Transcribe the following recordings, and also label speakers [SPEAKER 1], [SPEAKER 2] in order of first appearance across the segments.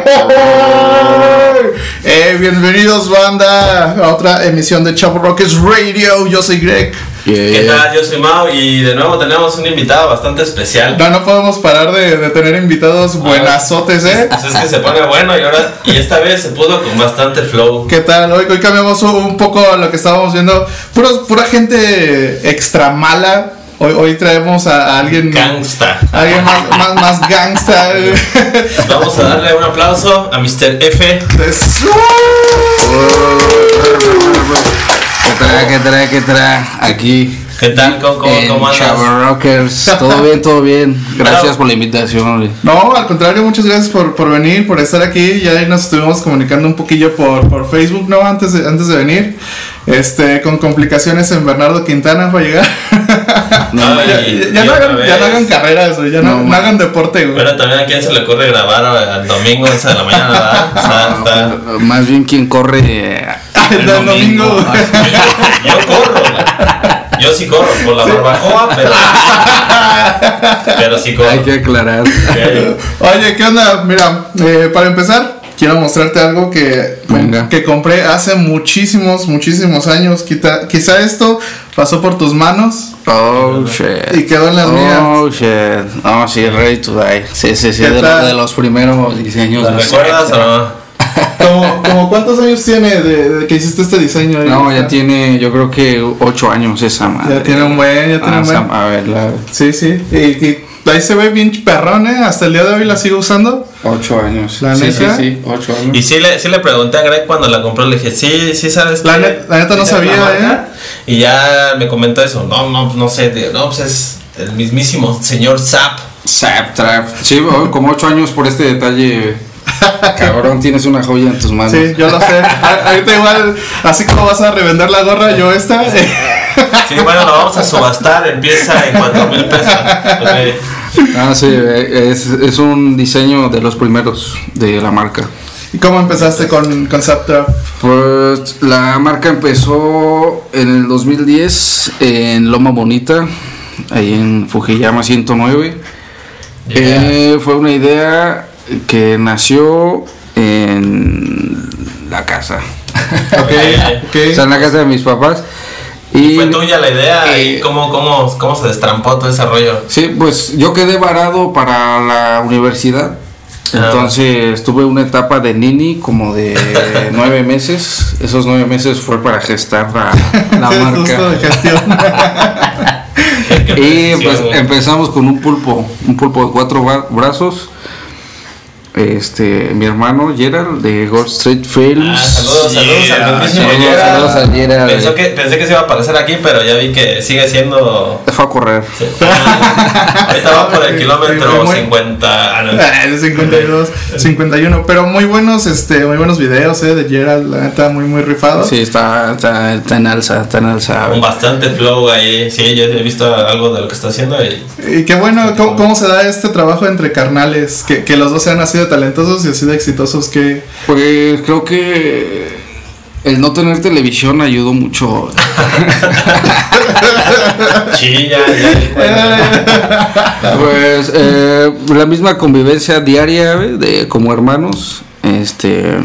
[SPEAKER 1] Eh, bienvenidos banda a otra emisión de Chavo Rockets Radio. Yo soy Greg.
[SPEAKER 2] ¿Qué tal? Yo soy Mao y de nuevo tenemos un invitado bastante especial.
[SPEAKER 1] No, no podemos parar de, de tener invitados buenazotes, ¿eh?
[SPEAKER 2] Pues es que se pone bueno y ahora y esta vez se pudo con bastante flow.
[SPEAKER 1] ¿Qué tal? Hoy, hoy cambiamos un poco lo que estábamos viendo. Puros, pura gente extra mala. Hoy, hoy traemos a, a alguien.
[SPEAKER 2] Gangsta.
[SPEAKER 1] a alguien más, más, más gangsta. eh.
[SPEAKER 2] Vamos a darle un aplauso a Mr. F.
[SPEAKER 3] ¿Qué trae, qué trae, qué trae? Aquí.
[SPEAKER 2] ¿Qué tal? ¿Cómo, cómo, andas?
[SPEAKER 3] Rockers. Todo bien, todo bien. Gracias
[SPEAKER 2] Claro.
[SPEAKER 3] por la invitación. güey.
[SPEAKER 1] No, al contrario, muchas gracias por, por venir, por estar aquí. Ya nos estuvimos comunicando un poquillo por, por Facebook, ¿no? Antes de, antes de venir. Este, con complicaciones en Bernardo Quintana para llegar.
[SPEAKER 3] No,
[SPEAKER 1] ya,
[SPEAKER 2] y-
[SPEAKER 1] ya
[SPEAKER 2] y
[SPEAKER 1] no hagan, ya no hagan carreras, güey, ya no,
[SPEAKER 3] No,
[SPEAKER 1] no hagan deporte, güey.
[SPEAKER 2] Pero también a quién se le ocurre grabar al domingo 11 de la mañana, ¿verdad? O sea, está-
[SPEAKER 3] Más bien quien corre.
[SPEAKER 1] El
[SPEAKER 3] el
[SPEAKER 1] domingo.
[SPEAKER 2] Yo corro. Yo sí corro por la barbacoa, pero. Pero sí corro.
[SPEAKER 3] Hay que aclarar.
[SPEAKER 1] Oye, ¿qué onda? Mira, eh, para empezar, quiero mostrarte algo que,
[SPEAKER 3] Venga.
[SPEAKER 1] que compré hace muchísimos, muchísimos años. Quita- quizá esto pasó por tus manos
[SPEAKER 3] Oh shit.
[SPEAKER 1] y quedó en las mías.
[SPEAKER 3] Oh shit. No, sí, Ready to Die. Sí, sí, sí.
[SPEAKER 1] ¿Qué
[SPEAKER 3] De,
[SPEAKER 1] tal?
[SPEAKER 3] lo- de los primeros diseños.
[SPEAKER 2] ¿Lo
[SPEAKER 3] de
[SPEAKER 2] recuerdas o no?
[SPEAKER 1] ¿Cómo, cómo cuántos años tiene de, de que hiciste este diseño?
[SPEAKER 3] No, ya tiene, yo creo que ocho años esa madre.
[SPEAKER 1] Ya tiene un buen, ya tiene
[SPEAKER 3] Ah,
[SPEAKER 1] un
[SPEAKER 3] esa-
[SPEAKER 1] buen.
[SPEAKER 3] A ver, la,
[SPEAKER 1] Sí, sí. Y, y ahí se ve bien perrón, ¿eh? Hasta el día de hoy la sigo usando.
[SPEAKER 3] ocho años.
[SPEAKER 1] La
[SPEAKER 3] sí, sí,
[SPEAKER 1] neta.
[SPEAKER 3] sí, ocho años.
[SPEAKER 2] Y sí le, sí le pregunté a Greg cuando la compró, le dije, sí, sí sabes.
[SPEAKER 1] La net- la neta no
[SPEAKER 2] ¿Sí sabes
[SPEAKER 1] sabía,
[SPEAKER 2] la marca? Y ya me comentó eso, no, no, no sé, no, pues es el mismísimo señor Zap.
[SPEAKER 3] Zap Trap. Sí, como ocho años por este detalle. Cabrón, tienes una joya en tus manos.
[SPEAKER 1] Sí, yo lo sé. A- Ahorita igual, así como vas a revender la gorra, yo esta.
[SPEAKER 2] Sí, bueno, lo vamos a subastar, empieza en cuatro mil pesos.
[SPEAKER 3] Ah, sí, es, es un diseño de los primeros de la marca.
[SPEAKER 1] ¿Y cómo empezaste con, con Zap Trap?
[SPEAKER 3] Pues la marca empezó en el 2010 en Loma Bonita, ahí en Fujiyama 109. Eh, fue una idea que nació en la casa.
[SPEAKER 2] Ok.
[SPEAKER 1] Ok.
[SPEAKER 3] O sea, en la casa de mis papás.
[SPEAKER 2] Y fue tuya la idea
[SPEAKER 3] eh,
[SPEAKER 2] y cómo, cómo, cómo se destrampó todo ese rollo.
[SPEAKER 3] Sí, pues yo quedé varado para la universidad.
[SPEAKER 2] Ah.
[SPEAKER 3] Entonces tuve una etapa de nini como de nueve meses. Esos nueve meses fue para gestar la, la marca. Y pues empezamos con un pulpo, un pulpo de cuatro brazos. Este, mi hermano Gerald de Gold Street Films.
[SPEAKER 2] Ah, saludos, saludos
[SPEAKER 1] Yeah,
[SPEAKER 2] al mismísimo
[SPEAKER 3] saludos,
[SPEAKER 2] Gerard.
[SPEAKER 3] saludos a Gerard.
[SPEAKER 2] Pensó que, pensé que se iba a aparecer aquí, pero ya vi que sigue siendo.
[SPEAKER 3] Fue a correr.
[SPEAKER 2] Ahorita va por el kilómetro
[SPEAKER 1] Muy-
[SPEAKER 2] 50. ah, no.
[SPEAKER 1] Ah, es 52, 51. Pero muy buenos, este, muy buenos videos, eh, de Gerald, la neta, muy, muy rifado.
[SPEAKER 3] Sí, está, está, está en alza, está en alza.
[SPEAKER 2] Con bastante flow ahí. Sí, yo he visto algo de lo que está haciendo. Y,
[SPEAKER 1] Y qué bueno, ¿cómo, cómo se da este trabajo entre carnales? Que, que los dos sean así de talentosos y así de exitosos. que
[SPEAKER 3] Pues creo que el no tener televisión ayudó mucho.
[SPEAKER 2] sí, ya, ya.
[SPEAKER 3] Pues eh, la misma convivencia diaria de como hermanos. Este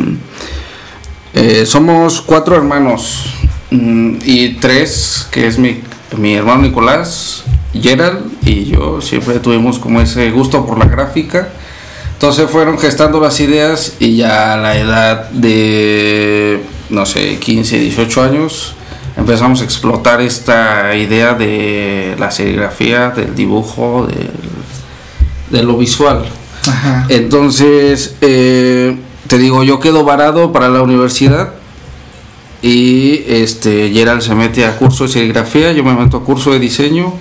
[SPEAKER 3] eh, somos cuatro hermanos mm, y tres que es mi, mi hermano Nicolás, Gerald y yo siempre tuvimos como ese gusto por la gráfica. Entonces fueron gestando las ideas y ya a la edad de, no sé, 15, 18 años, empezamos a explotar esta idea de la serigrafía, del dibujo, de lo visual.
[SPEAKER 1] Ajá.
[SPEAKER 3] Entonces, eh, te digo, yo quedo varado para la universidad y este Gerald se mete a curso de serigrafía, yo me meto a curso de diseño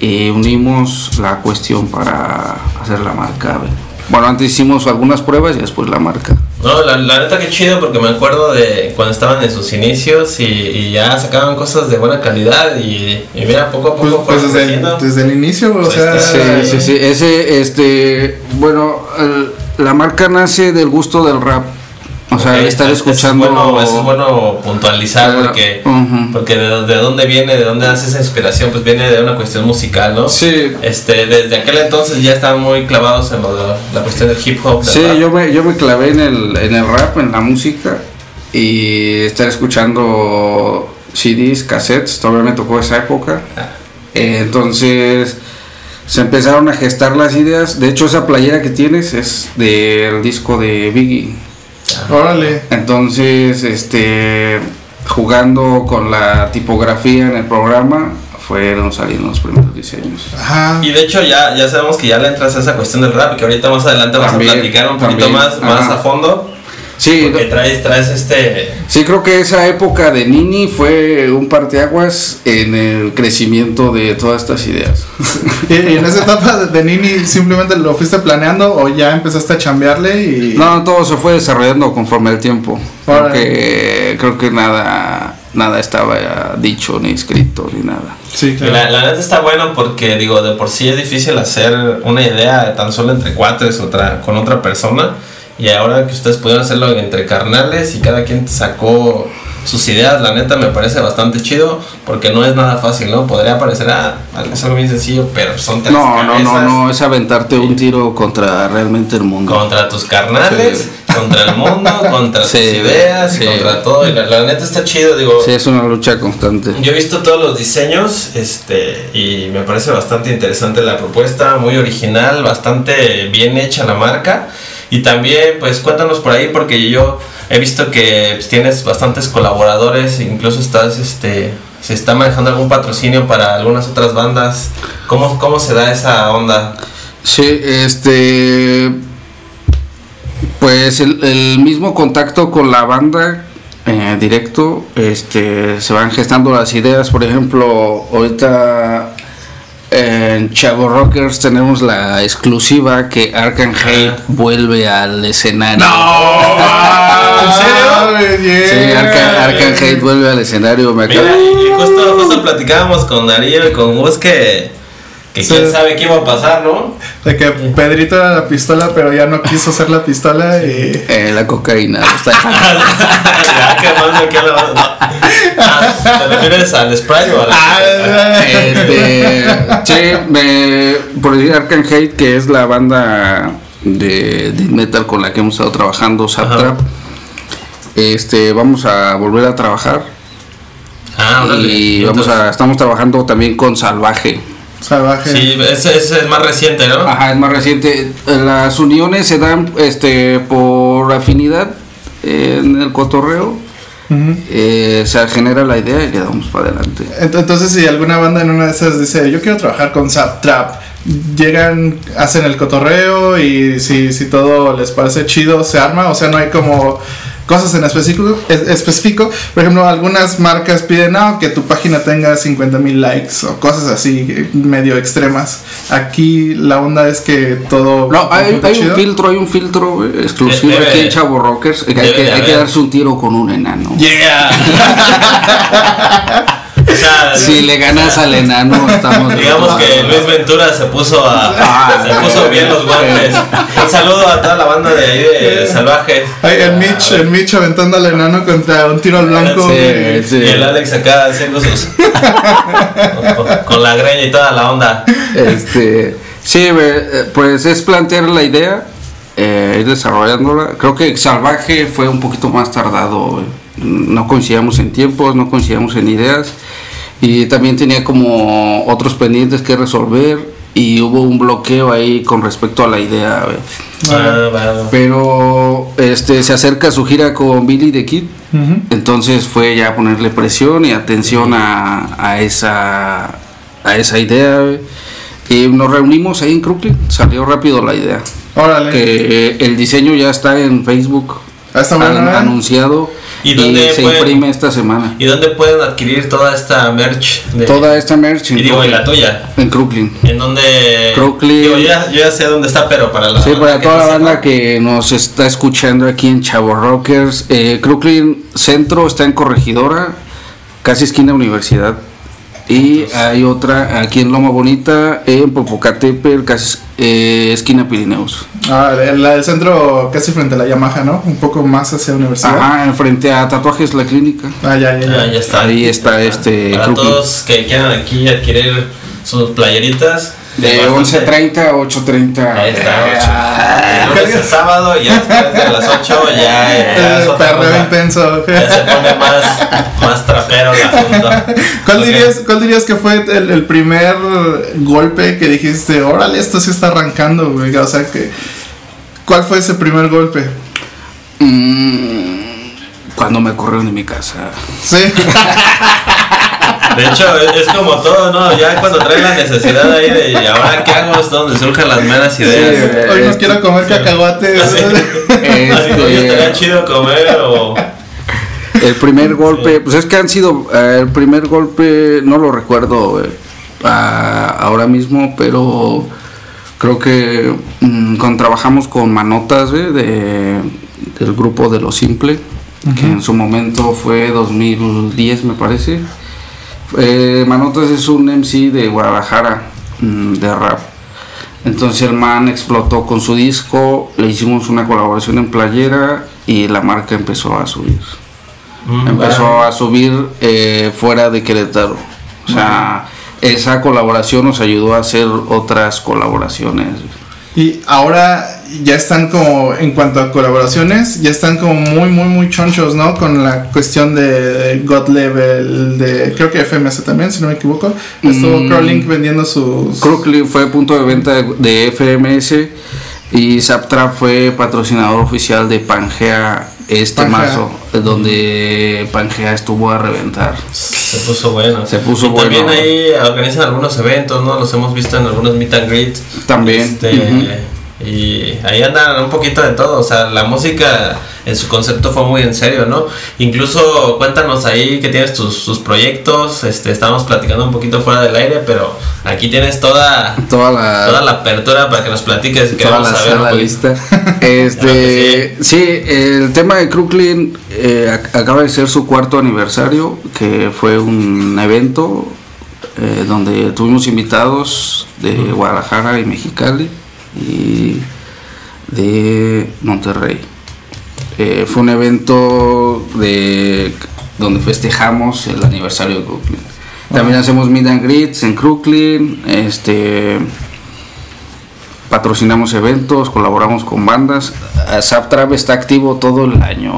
[SPEAKER 3] y unimos la cuestión para hacer la marca. ¿ve? Bueno, antes hicimos algunas pruebas y después la marca.
[SPEAKER 2] No, la, la neta que chido porque me acuerdo de cuando estaban en sus inicios y, y ya sacaban cosas de buena calidad y, y mira, poco a
[SPEAKER 1] Pues,
[SPEAKER 2] poco
[SPEAKER 1] pues
[SPEAKER 2] fueron
[SPEAKER 1] desde, el, desde el inicio, o
[SPEAKER 2] Pues
[SPEAKER 1] sea.
[SPEAKER 3] Sí, sí, sí. Ese, este, bueno, el- la marca nace del gusto del rap. O sea, estar
[SPEAKER 2] eso es
[SPEAKER 3] escuchando.
[SPEAKER 2] bueno, es bueno puntualizar
[SPEAKER 3] Claro,
[SPEAKER 2] porque, porque de, de dónde viene, de dónde hace esa inspiración, pues viene de una cuestión musical, ¿no?
[SPEAKER 3] Sí,
[SPEAKER 2] Este, desde aquel entonces ya estaban muy clavados en lo de la cuestión del hip hop. del
[SPEAKER 3] Sí,
[SPEAKER 2] rap.
[SPEAKER 3] yo me, yo me clavé en el, en el rap, en la música y estar escuchando CDs, cassettes, todavía me tocó esa época.
[SPEAKER 2] Ah.
[SPEAKER 3] Eh, entonces se empezaron a gestar las ideas. De hecho, esa playera que tienes es del disco de Biggie.
[SPEAKER 1] Órale.
[SPEAKER 3] Entonces, este, jugando con la tipografía en el programa, fueron saliendo los primeros diseños.
[SPEAKER 1] Ajá.
[SPEAKER 2] Y de hecho ya, ya sabemos que ya le entras a esa cuestión del rap, que ahorita más adelante vamos
[SPEAKER 3] También,
[SPEAKER 2] a platicar un poquito
[SPEAKER 3] también,
[SPEAKER 2] más, más
[SPEAKER 3] ajá.
[SPEAKER 2] a fondo.
[SPEAKER 3] Sí,
[SPEAKER 2] Porque traes, traes este...
[SPEAKER 3] Sí, creo que esa época de Nini fue un parteaguas en el crecimiento de todas estas ideas.
[SPEAKER 1] Y, y en esa etapa de, Nini simplemente lo fuiste planeando o ya empezaste a chambearle y.
[SPEAKER 3] No, todo se fue desarrollando conforme el tiempo. Creo que, creo que nada, nada estaba dicho, ni escrito, ni nada.
[SPEAKER 1] Sí, claro.
[SPEAKER 2] La, la neta está bueno porque digo, de por sí es difícil hacer una idea tan solo entre cuates otra, con otra persona. Y ahora que ustedes pudieron hacerlo entre carnales y cada quien sacó sus ideas, la neta me parece bastante chido porque no es nada fácil, ¿no? Podría parecer, ah, es algo bien sencillo, pero son tres
[SPEAKER 3] No, no, no,
[SPEAKER 2] cabezas
[SPEAKER 3] no, es aventarte un tiro contra realmente el mundo.
[SPEAKER 2] Contra tus carnales, contra el mundo, contra
[SPEAKER 3] Sí,
[SPEAKER 2] tus ideas,
[SPEAKER 3] sí.
[SPEAKER 2] contra todo. Y la, la neta está chido, digo.
[SPEAKER 3] Sí, es una lucha constante.
[SPEAKER 2] Yo he visto todos los diseños este, y me parece bastante interesante la propuesta, muy original, bastante bien hecha la marca. Y también, pues cuéntanos por ahí, porque yo he visto que pues, tienes bastantes colaboradores, incluso estás, este, se está manejando algún patrocinio para algunas otras bandas. ¿Cómo, cómo se da esa onda?
[SPEAKER 3] Sí, este. Pues el, mismo contacto con la banda eh, directo, este, se van gestando las ideas. Por ejemplo, ahorita en Chavo Rockers tenemos la exclusiva que Arkham Hate vuelve al escenario.
[SPEAKER 2] ¿En serio?
[SPEAKER 3] Sí, Arkham, Arkham Hate vuelve al escenario. Me acabo-
[SPEAKER 2] Mira, y justo, justo platicábamos con Darío y con que, que
[SPEAKER 1] Sí.
[SPEAKER 2] quién sabe qué iba a pasar, ¿no?
[SPEAKER 1] De que Pedrito era la pistola, pero ya no quiso ser la pistola y.
[SPEAKER 3] Eh, la cocaína. está-
[SPEAKER 2] ya quemando aquí a la banda. Ah, ¿Te refieres al Sprite o al.?
[SPEAKER 1] Ah,
[SPEAKER 3] Este, sí, me, por decir Arkham Hate, que es la banda de, de metal con la que hemos estado trabajando. Saptrap. Este, vamos a volver a trabajar
[SPEAKER 2] Ah,
[SPEAKER 3] y vamos a, estamos trabajando también con Salvaje.
[SPEAKER 1] Salvaje.
[SPEAKER 2] Sí, ese, ese es más reciente, ¿no?
[SPEAKER 3] Ajá, es más reciente. Las uniones se dan, este, por afinidad eh, en el cotorreo.
[SPEAKER 1] Ujú.
[SPEAKER 3] eh, se genera la idea y le damos para adelante.
[SPEAKER 1] Ent- Entonces, si alguna banda en una de esas dice, yo quiero trabajar con Zap Trap, llegan, hacen el cotorreo y si, si todo les parece chido, se arma. O sea, no hay como cosas en específico. es- específico. Por ejemplo, algunas marcas piden no, que tu página tenga 50 mil likes o cosas así, medio extremas. Aquí la onda es que todo.
[SPEAKER 3] No, hay, hay un filtro, hay un filtro exclusivo aquí en Chavo Rockers. que hay, que, hay que darse un tiro con un enano.
[SPEAKER 2] O sea,
[SPEAKER 3] Si le ganas al enano, estamos.
[SPEAKER 2] Digamos que Luis Ventura se puso a.
[SPEAKER 3] Ah,
[SPEAKER 2] se puso bien los guantes. Un saludo a toda la banda de ahí de Salvaje.
[SPEAKER 1] Ay, el Mitch, el Mitch aventando al enano contra un tiro al blanco.
[SPEAKER 3] Sí,
[SPEAKER 1] güey.
[SPEAKER 3] sí.
[SPEAKER 2] Y el Alex acá haciendo sus. con, con la greña y toda la onda.
[SPEAKER 3] Este, sí, eh, pues es plantear la idea, eh, ir desarrollándola. Creo que Salvaje fue un poquito más tardado. güey. No coincidíamos en tiempos, no coincidíamos en ideas. Y también tenía como otros pendientes que resolver. Y hubo un bloqueo ahí con respecto a la idea.
[SPEAKER 2] Ah, bueno.
[SPEAKER 3] Pero este se acerca su gira con Billy the Kid.
[SPEAKER 1] Ujú.
[SPEAKER 3] Entonces fue ya ponerle presión y atención a, a esa a esa idea. Y nos reunimos ahí en Crooklyn. Salió rápido la idea.
[SPEAKER 1] Órale.
[SPEAKER 3] Que eh, el diseño ya está en Facebook.
[SPEAKER 1] Ah,
[SPEAKER 3] an-
[SPEAKER 1] ¿eh?
[SPEAKER 3] anunciado.
[SPEAKER 2] ¿Y
[SPEAKER 3] Y,
[SPEAKER 2] dónde
[SPEAKER 3] se
[SPEAKER 2] pueden-
[SPEAKER 3] imprime esta semana.
[SPEAKER 2] ¿Y dónde pueden adquirir toda esta merch? De,
[SPEAKER 3] Toda esta merch en,
[SPEAKER 2] Y digo, y la tuya.
[SPEAKER 3] En Crooklyn.
[SPEAKER 2] En donde.
[SPEAKER 3] Crooklyn.
[SPEAKER 2] Digo, yo ya, yo ya sé dónde está, pero para la.
[SPEAKER 3] Sí, para toda
[SPEAKER 2] no
[SPEAKER 3] la banda que nos está escuchando aquí en Chavo Rockers, eh, Crooklyn Centro está en Corregidora, casi esquina Universidad. Y hay otra aquí en Loma Bonita, en Popocatépetl, casi, eh, esquina Pirineos.
[SPEAKER 1] Ah, la del centro casi frente a la Yamaha, ¿no? Un poco más hacia la universidad.
[SPEAKER 3] Ajá, enfrente a Tatuajes La Clínica.
[SPEAKER 1] Ah, ya, ya, ya.
[SPEAKER 2] Ah, ya está.
[SPEAKER 3] Ahí está este
[SPEAKER 2] Para todos que quieran aquí adquirir sus playeritas.
[SPEAKER 3] De
[SPEAKER 2] bastante-
[SPEAKER 3] 11.30 a 8.30.
[SPEAKER 2] Ahí está,
[SPEAKER 3] Eh,
[SPEAKER 2] ocho. De lunes a sábado y ya después de las 8 ya, ya es
[SPEAKER 1] El perreo intenso.
[SPEAKER 2] Ya se pone más, más trapero el asunto.
[SPEAKER 1] ¿Cuál,
[SPEAKER 2] Ok.
[SPEAKER 1] dirías, ¿Cuál dirías que fue el, el primer golpe que dijiste, órale, esto sí está arrancando, güey? O sea, que, ¿cuál fue ese primer golpe?
[SPEAKER 3] mm, cuando me corrieron de mi casa.
[SPEAKER 1] Sí,
[SPEAKER 2] De hecho, es, como todo, ¿no? Ya cuando traes la necesidad ahí de, ¿y ahora qué hago? Es donde surgen las meras ideas.
[SPEAKER 1] hoy no
[SPEAKER 3] este-
[SPEAKER 1] quiero comer cacahuates.
[SPEAKER 2] Así, así, oye, estaría chido comer o...
[SPEAKER 3] El primer golpe, pues es que han sido, eh, el primer golpe no lo recuerdo eh, a- ahora mismo, pero creo que mm, cuando trabajamos con Manotas eh, de, del grupo de Lo Simple, que en su momento fue 2010 me parece. Eh, Manotas es un MC de Guadalajara, mm, de rap. Entonces el man explotó con su disco, le hicimos una colaboración en playera y la marca empezó a subir.
[SPEAKER 2] Mm,
[SPEAKER 3] Empezó
[SPEAKER 2] bueno.
[SPEAKER 3] a subir eh, fuera de Querétaro. O sea, esa colaboración nos ayudó a hacer otras colaboraciones.
[SPEAKER 1] Y ahora ya están como, en cuanto a colaboraciones, ya están como muy, muy, muy chonchos, ¿no? Con la cuestión de God Level, de creo que FMS también, si no me equivoco. Estuvo
[SPEAKER 3] Mm.
[SPEAKER 1] Crowlink vendiendo sus...
[SPEAKER 3] Crooklyn fue punto de venta de, FMS y Zaptrap fue patrocinador oficial de Pangea este
[SPEAKER 1] Pangea.
[SPEAKER 3] mazo, eh, donde Pangea estuvo a reventar.
[SPEAKER 2] Se puso bueno.
[SPEAKER 3] Se puso
[SPEAKER 2] y También
[SPEAKER 3] bueno.
[SPEAKER 2] ahí organizan algunos eventos, ¿no? Los hemos visto en algunos meet and greets.
[SPEAKER 3] También.
[SPEAKER 2] Este. Y ahí andan un poquito de todo. O sea, la música en su concepto fue muy en serio, ¿no? Incluso cuéntanos ahí que tienes tus, tus proyectos. Este, estábamos platicando un poquito fuera del aire, pero aquí tienes toda,
[SPEAKER 3] Toda la,
[SPEAKER 2] toda la apertura para que nos platiques. y
[SPEAKER 3] toda
[SPEAKER 2] Queremos
[SPEAKER 3] la
[SPEAKER 2] saber un
[SPEAKER 3] sala
[SPEAKER 2] poquito.
[SPEAKER 3] lista. Este, sí, el tema de Crooklyn eh, ac- acaba de ser su cuarto aniversario, que fue un evento eh, donde tuvimos invitados de Guadalajara y Mexicali y de Monterrey. Eh, fue un evento de donde festejamos el aniversario de Crooklyn. También hacemos meet and greets en Crooklyn, este patrocinamos eventos, colaboramos con bandas. Zaptrap está activo todo el año.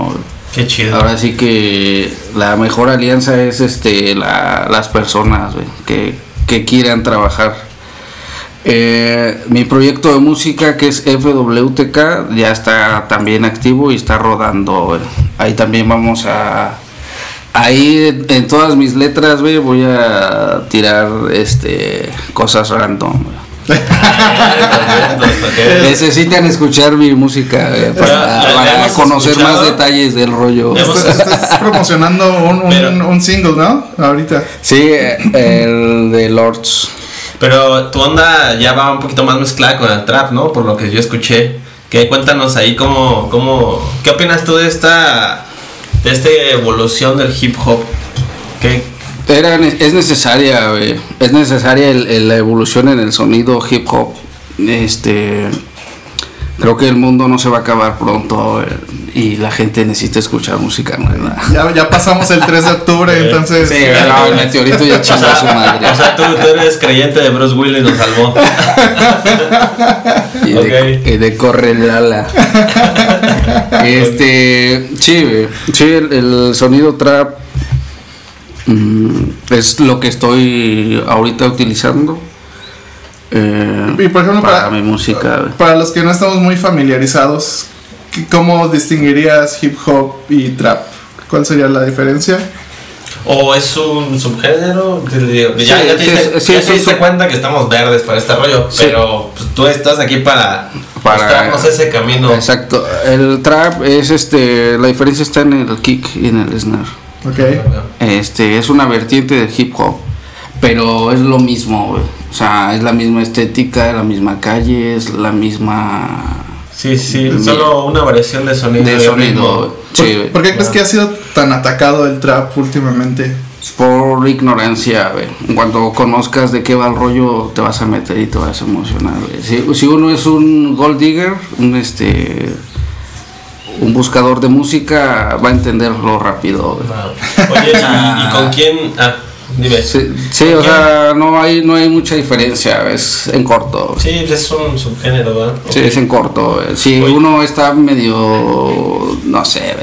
[SPEAKER 2] Qué chido.
[SPEAKER 3] Ahora sí que la mejor alianza es este la- las personas que, que quieran trabajar. Eh, mi proyecto de música que es FWTK ya está también activo y está rodando. Ahí también vamos a ahí en- todas mis letras güey, voy a tirar este cosas random. Necesitan escuchar mi música güey, para,
[SPEAKER 2] Ya, ya
[SPEAKER 3] para
[SPEAKER 2] hemos
[SPEAKER 3] conocer
[SPEAKER 2] escuchado.
[SPEAKER 3] más detalles del rollo.
[SPEAKER 1] Estás, estás promocionando un, un-
[SPEAKER 2] Pero-
[SPEAKER 1] un single, ¿no? Ahorita.
[SPEAKER 3] Sí, eh, el de Lords.
[SPEAKER 2] Pero tu onda ya va un poquito más mezclada con el trap, ¿no? Por lo que yo escuché. Que cuéntanos ahí cómo, cómo, ¿qué opinas tú de esta, de esta evolución del hip hop? ¿Qué,
[SPEAKER 3] Era, es necesaria. Es necesaria la evolución en el sonido hip hop. Este. Creo que el mundo no se va a acabar pronto güey, y la gente necesita escuchar música nueva.
[SPEAKER 1] Ya, ya pasamos el 3 de octubre, entonces.
[SPEAKER 3] Sí, no, el meteorito ya chingó a su madre.
[SPEAKER 2] o sea, tú, tú eres creyente de Bruce Willis, nos salvó.
[SPEAKER 3] y, de,
[SPEAKER 2] ok.
[SPEAKER 3] y de corre Lala. este, sí, sí, el, el sonido trap mm, es lo que estoy ahorita utilizando. Eh,
[SPEAKER 1] Y por ejemplo,
[SPEAKER 3] para,
[SPEAKER 1] para-
[SPEAKER 3] mi música.
[SPEAKER 1] Para los que no estamos muy familiarizados, ¿qué- ¿cómo distinguirías hip hop y trap? ¿Cuál sería la diferencia?
[SPEAKER 2] ¿O es un subgénero? Ya,
[SPEAKER 3] Sí,
[SPEAKER 2] ya te
[SPEAKER 3] sí,
[SPEAKER 2] diste,
[SPEAKER 3] sí,
[SPEAKER 2] ya te diste cuenta que estamos verdes para este rollo,
[SPEAKER 3] Sí.
[SPEAKER 2] pero pues, tú estás aquí para,
[SPEAKER 3] Para-
[SPEAKER 2] mostrarnos ese camino.
[SPEAKER 3] Exacto. El trap es este, la diferencia está en el kick y en el snare.
[SPEAKER 1] Ok.
[SPEAKER 3] Este, es una vertiente del hip hop, pero es lo mismo, güey. O sea, es la misma estética, la misma calle, es la misma
[SPEAKER 2] Sí, sí, solo una variación de sonido.
[SPEAKER 3] de sonido.
[SPEAKER 2] ritmo.
[SPEAKER 3] güey. Sí, güey.
[SPEAKER 1] ¿Por qué crees que ha sido tan atacado el trap últimamente?
[SPEAKER 3] por ignorancia, güey. En cuanto conozcas de qué va el rollo, te vas a meter y te vas a emocionar, güey. Si, si uno es un gold digger, un este un buscador de música, va a entenderlo rápido, güey.
[SPEAKER 2] Ah. Oye, ¿y, y con quién? Ah, dime.
[SPEAKER 3] Sí, sí,
[SPEAKER 2] ¿Con
[SPEAKER 3] o sea, no hay, no hay mucha diferencia, es en corto.
[SPEAKER 2] Sí, es un subgénero, ¿verdad?
[SPEAKER 3] Sí, es en corto. Si
[SPEAKER 2] Oye.
[SPEAKER 3] uno está medio, no sé,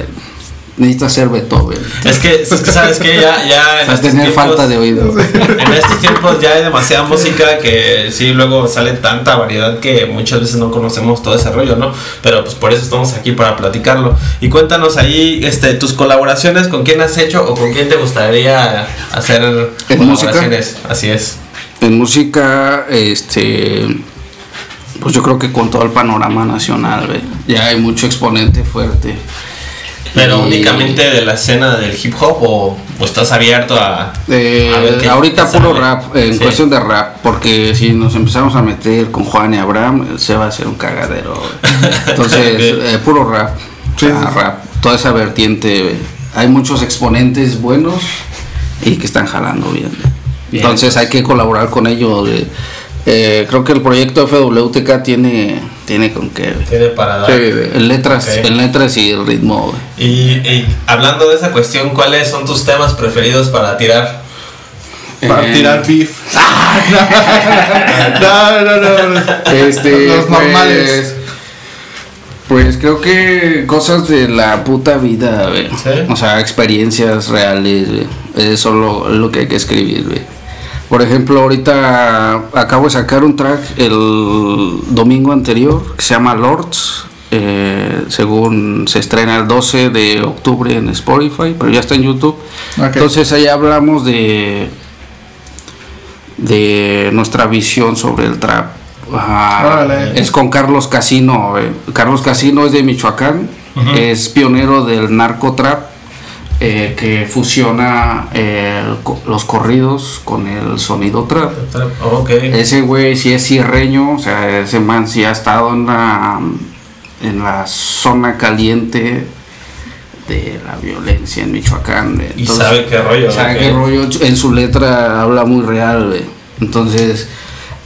[SPEAKER 3] güey, necesita ser Beethoven.
[SPEAKER 2] Es que, es que sabes que ya, ya en
[SPEAKER 3] tener
[SPEAKER 2] tiempos-
[SPEAKER 3] falta de oído.
[SPEAKER 2] En estos tiempos ya hay demasiada música que sí, luego sale tanta variedad que muchas veces no conocemos todo ese rollo, ¿no? Pero pues por eso estamos aquí para platicarlo. Y cuéntanos ahí este, tus colaboraciones, con quién has hecho o con quién te gustaría hacer
[SPEAKER 3] ¿En
[SPEAKER 2] colaboraciones. Así es.
[SPEAKER 3] En música, este, pues yo creo que con todo el panorama nacional, güey, ya hay mucho exponente fuerte.
[SPEAKER 2] Pero
[SPEAKER 3] Y-
[SPEAKER 2] únicamente de la escena del hip hop o, o estás abierto a...
[SPEAKER 3] Eh,
[SPEAKER 2] a ver qué-
[SPEAKER 3] ahorita puro
[SPEAKER 2] sale?
[SPEAKER 3] rap, en
[SPEAKER 2] Sí.
[SPEAKER 3] cuestión de rap, porque si nos empezamos a meter con Juan y Abraham, se va a hacer un cagadero. Entonces, eh, puro rap,
[SPEAKER 1] Sí,
[SPEAKER 3] rap, toda esa vertiente. Hay muchos exponentes buenos y que están jalando bien.
[SPEAKER 2] Bien,
[SPEAKER 3] Entonces
[SPEAKER 2] pues.
[SPEAKER 3] hay que colaborar con ellos. Eh, creo que el proyecto FWTK tiene, tiene con qué.
[SPEAKER 2] Tiene para dar.
[SPEAKER 3] Sí, en letras, en letras y el ritmo.
[SPEAKER 2] Y, y hablando de esa cuestión, ¿cuáles son tus temas preferidos para tirar?
[SPEAKER 1] Para
[SPEAKER 3] Eh,
[SPEAKER 1] tirar beef. no, no, no, no.
[SPEAKER 3] Este,
[SPEAKER 1] Los
[SPEAKER 3] pues,
[SPEAKER 1] normales.
[SPEAKER 3] Pues creo que cosas de la puta vida, güey.
[SPEAKER 2] ¿Sí?
[SPEAKER 3] O sea, experiencias reales, güey. Eso es lo, lo que hay que escribir, güey. Por ejemplo, ahorita acabo de sacar un track el domingo anterior que se llama Lords. eh, según se estrena el 12 de octubre en Spotify, pero ya está en YouTube. Entonces ahí hablamos de de nuestra visión sobre el trap. Es con Carlos Casino. eh. Carlos Casino es de Michoacán, es pionero del narcotrap eh, que fusiona eh, los corridos con el sonido trap.
[SPEAKER 2] Ok.
[SPEAKER 3] Ese güey sí es cierreño, o sea, ese man sí ha estado en la, en la zona caliente de la violencia en Michoacán.
[SPEAKER 2] Y sabe qué rollo,
[SPEAKER 3] Sabe qué rollo. En su letra habla muy real, güey. Entonces,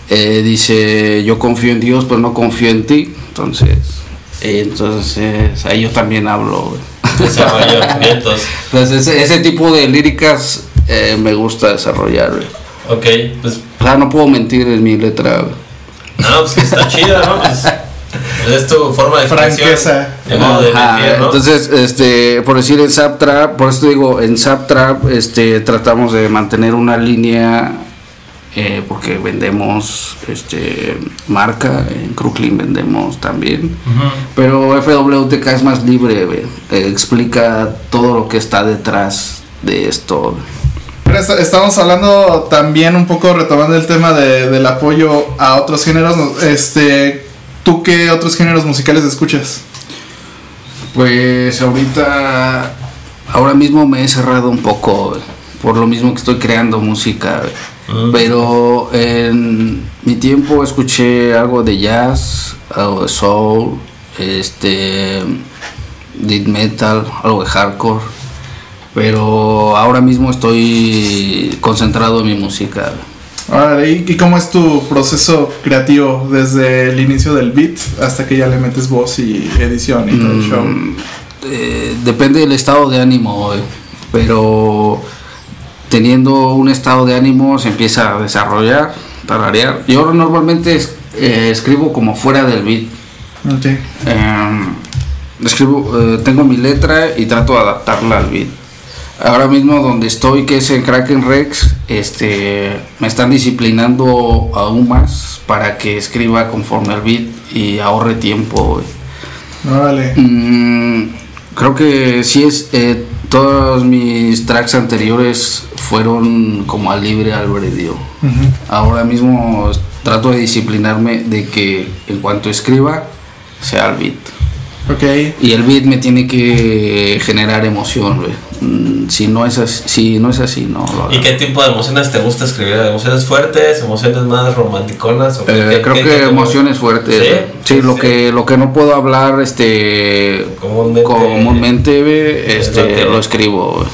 [SPEAKER 3] eh, dice, yo confío en Dios, pero no confío en ti. Entonces, entonces ahí yo también hablo,
[SPEAKER 2] vientos.
[SPEAKER 3] Entonces, ese, ese tipo de líricas eh, me gusta desarrollar.
[SPEAKER 2] Ok, pues
[SPEAKER 3] O sea, no puedo mentir en mi letra.
[SPEAKER 2] No, pues que está chido, ¿no? Pues, es tu forma de.
[SPEAKER 1] Franqueza.
[SPEAKER 2] De modo de
[SPEAKER 3] Ajá,
[SPEAKER 2] mentir, ¿no?
[SPEAKER 3] Entonces, este, por decir en Zap Trap, por esto digo, en Zap Trap, este, tratamos de mantener una línea eh, porque vendemos, este, marca, en Crooklyn vendemos también, pero FWTK es más libre. Eh, explica todo lo que está detrás de esto.
[SPEAKER 1] Pero Estamos hablando también un poco retomando el tema de- del apoyo a otros géneros. Este, ¿tú qué otros géneros musicales escuchas?
[SPEAKER 3] Pues ahorita, ahora mismo me he cerrado un poco, por lo mismo que estoy creando música.
[SPEAKER 2] Mm.
[SPEAKER 3] pero en mi tiempo escuché algo de jazz, algo de soul, este, death metal, algo de hardcore, pero ahora mismo estoy concentrado en mi música.
[SPEAKER 1] Órale, ¿y y cómo es tu proceso creativo desde el inicio del beat hasta que ya le metes voz y edición y todo el show?
[SPEAKER 3] Mm, eh, depende del estado de ánimo, güey, pero teniendo un estado de ánimo se empieza a desarrollar, tararear. Yo normalmente es- eh, escribo como fuera del beat.
[SPEAKER 1] Ok.
[SPEAKER 3] Em, escribo, eh, tengo mi letra y trato de adaptarla al beat. Ahora mismo donde estoy, que es en Kraken Rex, este, me están disciplinando aún más para que escriba conforme al beat y ahorre tiempo.
[SPEAKER 1] Órale.
[SPEAKER 3] Mm, creo que sí es. eh, todos mis tracks anteriores fueron como al libre albedrío. Ahora mismo trato de disciplinarme de que en cuanto escriba sea el beat.
[SPEAKER 1] Ok.
[SPEAKER 3] Y el beat me tiene que generar emoción, güey. Mm, Si no es así, si no es así, no lo.
[SPEAKER 2] ¿Y qué tipo de emociones te gusta escribir? ¿Emociones fuertes? ¿Emociones más romanticonas? ¿O qué-
[SPEAKER 3] Eh,
[SPEAKER 2] qué-
[SPEAKER 3] creo
[SPEAKER 2] qué-
[SPEAKER 3] que
[SPEAKER 2] qué
[SPEAKER 3] emociones fuertes.
[SPEAKER 2] ¿Sí?
[SPEAKER 3] lo
[SPEAKER 2] Sí.
[SPEAKER 3] que lo que no puedo hablar este
[SPEAKER 2] Comúnmente-
[SPEAKER 3] comúnmente,
[SPEAKER 2] Es
[SPEAKER 3] este
[SPEAKER 2] lo
[SPEAKER 3] escribo.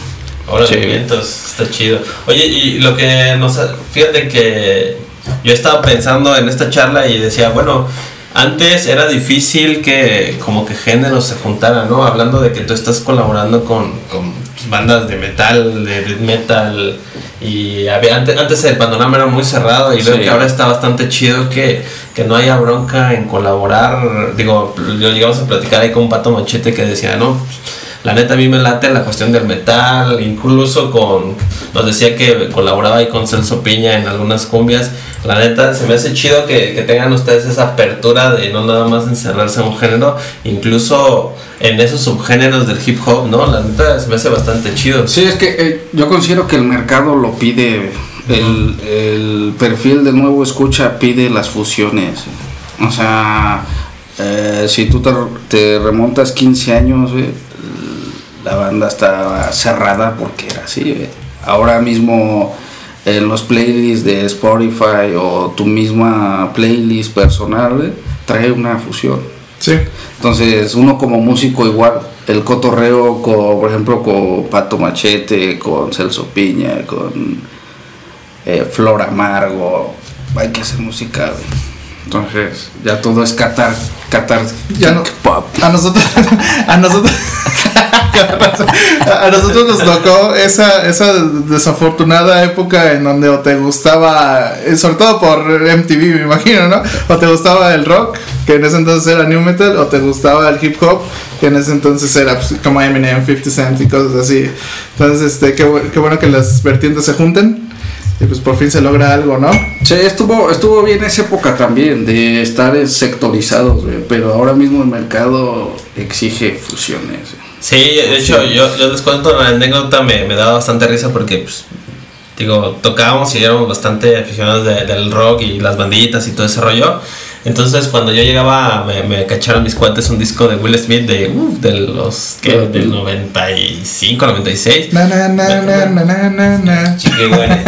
[SPEAKER 2] Ahora está chido. Oye, y lo que nos. Fíjate que yo estaba pensando en esta charla y decía, bueno, antes era difícil que como que géneros se juntaran, ¿no? Hablando de que tú estás colaborando con, con bandas de metal, de death metal. Y había, antes, antes el panorama era muy cerrado y veo
[SPEAKER 3] Sí.
[SPEAKER 2] que ahora está bastante chido que, que no haya bronca en colaborar. Digo, lo llegamos a platicar ahí con Pato Machete que decía, no, la neta a mí me late la cuestión del metal, incluso con, nos decía que colaboraba ahí con Celso Piña en algunas cumbias. La neta se me hace chido que, que tengan ustedes esa apertura de no nada más encerrarse en un género, incluso en esos subgéneros del hip hop, ¿no? La neta se me hace bastante chido.
[SPEAKER 3] Sí, es que eh, yo considero que el mercado lo pide, el, el perfil de nuevo escucha pide las fusiones. O sea, eh, si tú te, te remontas 15 años, la banda estaba cerrada porque era así. Ahora mismo en los playlists de Spotify o tu misma playlist personal trae una fusión.
[SPEAKER 1] Sí.
[SPEAKER 3] Entonces, uno como músico igual, el cotorreo, con, por ejemplo, con Pato Machete, con Celso Piña, con eh, Flor Amargo, hay que hacer música. Entonces, ya todo es catar, catar,
[SPEAKER 1] Ya no-
[SPEAKER 3] pop.
[SPEAKER 1] A nosotros, a nosotros, a nosotros nos tocó esa, esa desafortunada época en donde o te gustaba, eh, sobre todo por MTV me imagino, ¿no? O te gustaba el rock, que en ese entonces era new metal, o te gustaba el hip hop, que en ese entonces era pues, como Eminem, 50 Cent y cosas así. Entonces, este, qué, qué bueno que las vertientes se junten y pues por fin se logra algo, ¿no?
[SPEAKER 3] Sí, estuvo, estuvo bien esa época también de estar sectorizados, güey, pero ahora mismo el mercado exige fusiones. güey.
[SPEAKER 2] Sí, de hecho, yo, yo les cuento una anécdota, me, me daba bastante risa porque, pues, digo, tocábamos y éramos bastante aficionados de- del rock y las banditas y todo ese rollo. Entonces, cuando yo llegaba, me, me cacharon mis cuates un disco de Will Smith de, de los, ¿qué? Del 95, 96.
[SPEAKER 1] Na, na, na, na, na, na, na, na.
[SPEAKER 2] Chique, güey.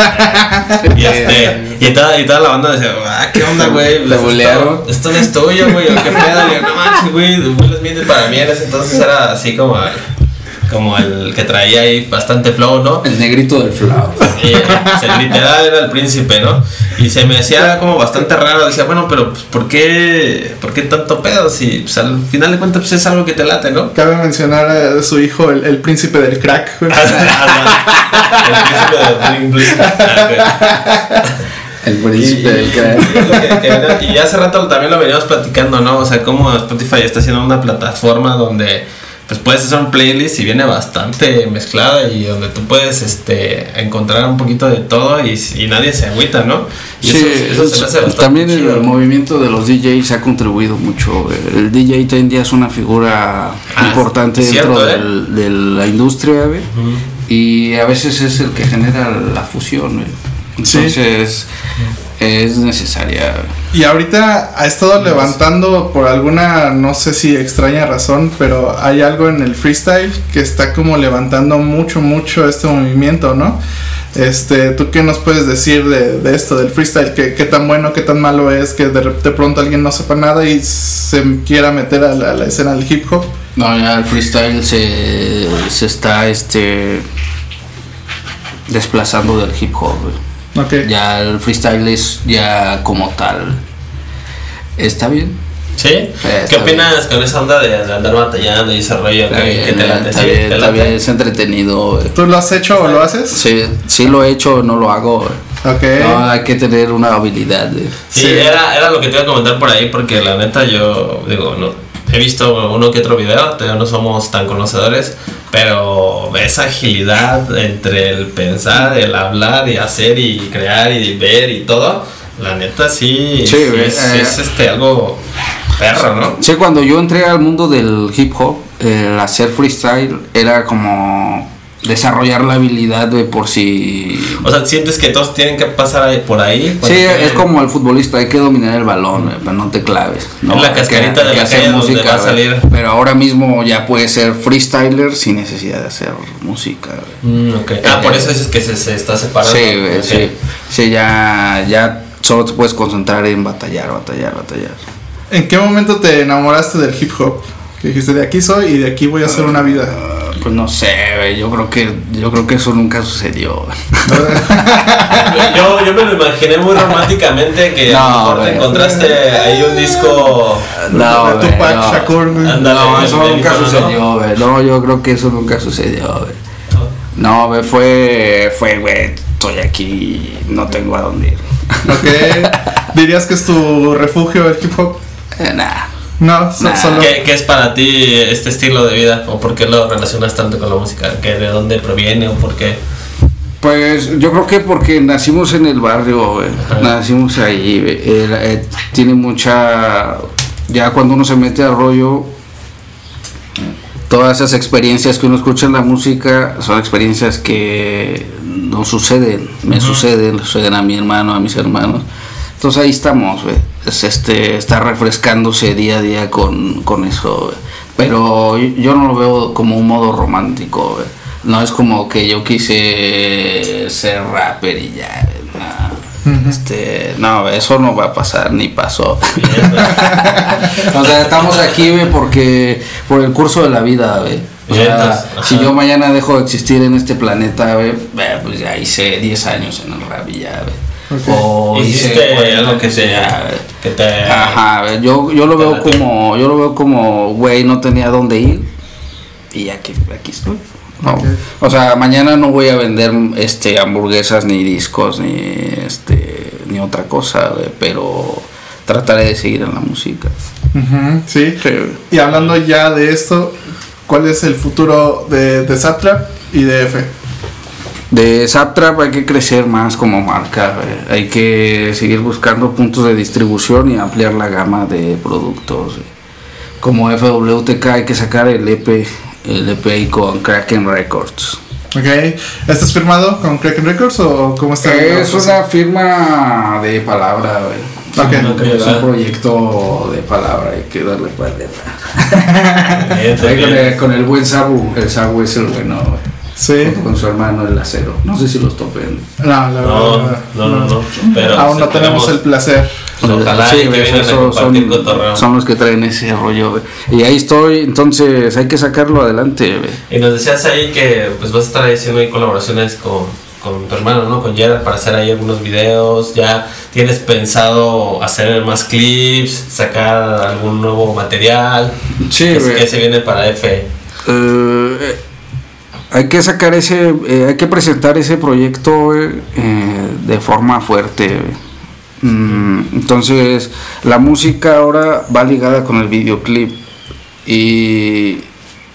[SPEAKER 2] Y, este, y, toda, y toda la banda decía, ah, ¿qué onda, güey? Esto-
[SPEAKER 3] bulearon.
[SPEAKER 2] Esto no es tuyo, güey. ¿o ¿Qué pedo? Le digo, no manches, güey. Will Smith para mí en ese entonces era así como como el que traía ahí bastante flow, ¿no?
[SPEAKER 3] El negrito del flow.
[SPEAKER 2] Y, pues, el literal era el príncipe, ¿no? Y se me hacía como bastante raro. Decía, bueno, pero pues, ¿por qué, ¿por qué tanto pedo? Si pues, al final de cuentas pues, es algo que te late, ¿no?
[SPEAKER 1] Cabe mencionar a su hijo, el, el príncipe del crack. güey.
[SPEAKER 2] el príncipe de Bling Bling. Ah,
[SPEAKER 3] El
[SPEAKER 2] Y,
[SPEAKER 3] príncipe del crack.
[SPEAKER 2] y hace rato también lo veníamos platicando, ¿no? O sea, cómo Spotify está haciendo una plataforma donde pues puedes hacer un playlist y viene bastante mezclada y donde tú puedes este encontrar un poquito de todo y, y nadie se agüita, ¿no? Y
[SPEAKER 3] Sí,
[SPEAKER 2] eso, eso se hace
[SPEAKER 3] también el,
[SPEAKER 2] chido.
[SPEAKER 3] movimiento de los DJs ha contribuido mucho. El DJ hoy en día es una figura
[SPEAKER 2] Ah,
[SPEAKER 3] importante dentro
[SPEAKER 2] ¿eh?
[SPEAKER 3] del- de la industria y a veces es el que genera la fusión.
[SPEAKER 1] Sí.
[SPEAKER 3] Es necesaria.
[SPEAKER 1] Y ahorita ha estado levantando por alguna, no sé si extraña razón, pero hay algo en el freestyle que está como levantando mucho, mucho este movimiento, ¿no? Este, ¿tú qué nos puedes decir de, de esto, del freestyle? ¿Qué, ¿Qué tan bueno, qué tan malo es? Que de, de pronto alguien no sepa nada y se quiera meter a la, a la escena del hip hop.
[SPEAKER 3] No, ya el freestyle se, se está este desplazando del hip hop. güey. Ya el freestyle es ya como tal. Está bien.
[SPEAKER 2] ¿Sí?
[SPEAKER 3] está
[SPEAKER 2] ¿Qué opinas con esa onda de, de andar batallando y ese rollo?
[SPEAKER 3] Está
[SPEAKER 2] que,
[SPEAKER 3] bien,
[SPEAKER 2] que te late?
[SPEAKER 3] está
[SPEAKER 2] ¿Sí?
[SPEAKER 3] bien, es entretenido.
[SPEAKER 1] ¿Tú lo has hecho o lo haces?
[SPEAKER 3] Sí, sí lo he hecho, no lo hago. güey.
[SPEAKER 1] Ok.
[SPEAKER 3] No, hay que tener una habilidad.
[SPEAKER 2] Sí,
[SPEAKER 1] Sí.
[SPEAKER 2] Era, era lo que te iba a comentar por ahí, porque la neta yo, digo, no, he visto uno que otro video, todavía no somos tan conocedores, pero esa agilidad entre el pensar, el hablar y hacer y crear y ver y todo, la neta sí,
[SPEAKER 3] Sí,
[SPEAKER 2] sí
[SPEAKER 3] güey,
[SPEAKER 2] es,
[SPEAKER 3] eh.
[SPEAKER 2] es, este algo perro, ¿no?
[SPEAKER 3] Sí, cuando yo entré al mundo del hip hop, el hacer freestyle era como desarrollar la habilidad de por si...
[SPEAKER 2] O sea, sientes que todos tienen que pasar ahí- por ahí.
[SPEAKER 3] Sí, es como el futbolista, hay que dominar el balón, güey, pero no te claves. ¿no?
[SPEAKER 2] Es la
[SPEAKER 3] Hay que-
[SPEAKER 2] cascarita
[SPEAKER 3] hay
[SPEAKER 2] de
[SPEAKER 3] que
[SPEAKER 2] la
[SPEAKER 3] hacer
[SPEAKER 2] calle donde va a salir.
[SPEAKER 3] Pero ahora mismo ya puedes ser freestyler sin necesidad de hacer música.
[SPEAKER 2] Mm. Ah, por eso dices que se, se está separando.
[SPEAKER 3] Sí, sí. Sí, ya, ya solo te puedes concentrar en batallar, batallar, batallar.
[SPEAKER 1] ¿En qué momento te enamoraste del hip hop? Que dijiste, de aquí soy y de aquí voy a hacer una vida.
[SPEAKER 3] Ah, Pues no sé, yo creo que yo creo que eso nunca sucedió.
[SPEAKER 2] Yo, yo me lo imaginé muy románticamente que a
[SPEAKER 3] No,
[SPEAKER 2] lo mejor te encontraste ahí un disco.
[SPEAKER 3] No,
[SPEAKER 1] de Tupac
[SPEAKER 3] no.
[SPEAKER 1] Shakur,
[SPEAKER 3] No, eso nunca sucedió. No, yo creo que eso nunca sucedió, güey. No, güey, fue fue, güey, estoy aquí, no tengo a dónde ir.
[SPEAKER 1] Ok. ¿Dirías que es tu refugio el hip hop?
[SPEAKER 3] Eh, nah.
[SPEAKER 1] No, so-
[SPEAKER 3] Nah.
[SPEAKER 1] solo.
[SPEAKER 2] ¿Qué, qué es para ti este estilo de vida? ¿O por qué lo relacionas tanto con la música? ¿Qué, ¿De dónde proviene o por qué?
[SPEAKER 3] Pues yo creo que porque nacimos en el barrio. Nacimos ahí. Eh, eh, tiene mucha. Ya cuando uno se mete al rollo, todas esas experiencias que uno escucha en la música son experiencias que no suceden, me
[SPEAKER 2] Ujú.
[SPEAKER 3] suceden, le suceden a mi hermano, a mis hermanos. Entonces ahí estamos, güey. Es este, está refrescándose día a día con, con eso. Pero yo- no lo veo como un modo romántico. No es como que yo quise ser rapper y ya, no. Este, no, eso no va a pasar, ni pasó. O sea, estamos aquí, güey, porque por el curso de la vida. O sea, si yo mañana dejo de existir en este planeta, güey, eh, pues ya hice 10 años en el rap y ya. O hice
[SPEAKER 2] Hiciste
[SPEAKER 3] 40
[SPEAKER 2] algo que
[SPEAKER 3] güey.
[SPEAKER 2] Que te.
[SPEAKER 3] Ajá, yo, yo lo veo como, yo lo veo como, güey, no tenía dónde ir y aquí, aquí estoy. No. O sea, mañana no voy a vender este hamburguesas ni discos ni este ni otra cosa, güey, pero trataré de seguir en la música.
[SPEAKER 1] Ujú, sí. Y hablando ya de esto, ¿cuál es el futuro de, de y de F?
[SPEAKER 3] De Zaptrap hay que crecer más como marca, güey. hay que seguir buscando puntos de distribución y ampliar la gama de productos. güey. Como FWTK hay que sacar el EP, el EP con Kraken Records.
[SPEAKER 1] Ok. ¿Estás firmado con Kraken Records o cómo está?
[SPEAKER 3] Es una firma de palabra, güey.
[SPEAKER 1] Ok.
[SPEAKER 3] Es un- Es un proyecto de palabra, hay que darle Ahí con, el, con el buen Sabu, el Sabu es el bueno, güey.
[SPEAKER 1] Sí.
[SPEAKER 3] Junto con su hermano el acero. No sé si los topen.
[SPEAKER 1] No, la
[SPEAKER 2] No,
[SPEAKER 1] verdad.
[SPEAKER 2] no, no, no. Pero
[SPEAKER 1] Aún no tenemos el placer.
[SPEAKER 2] Ojalá
[SPEAKER 3] Sí,
[SPEAKER 2] que a
[SPEAKER 3] son, los que traen ese rollo. Y ahí estoy, entonces hay que sacarlo adelante.
[SPEAKER 2] Y nos decías ahí que pues vas a estar haciendo ahí colaboraciones con, con tu hermano, ¿no? Con Gerard para hacer ahí algunos videos. Ya tienes pensado hacer más clips, sacar algún nuevo material.
[SPEAKER 3] Sí,
[SPEAKER 2] ¿Qué, se viene para F?
[SPEAKER 3] Eh, hay que sacar ese, eh, hay que presentar ese proyecto eh, de forma fuerte. Mm, entonces, la música ahora va ligada con el videoclip y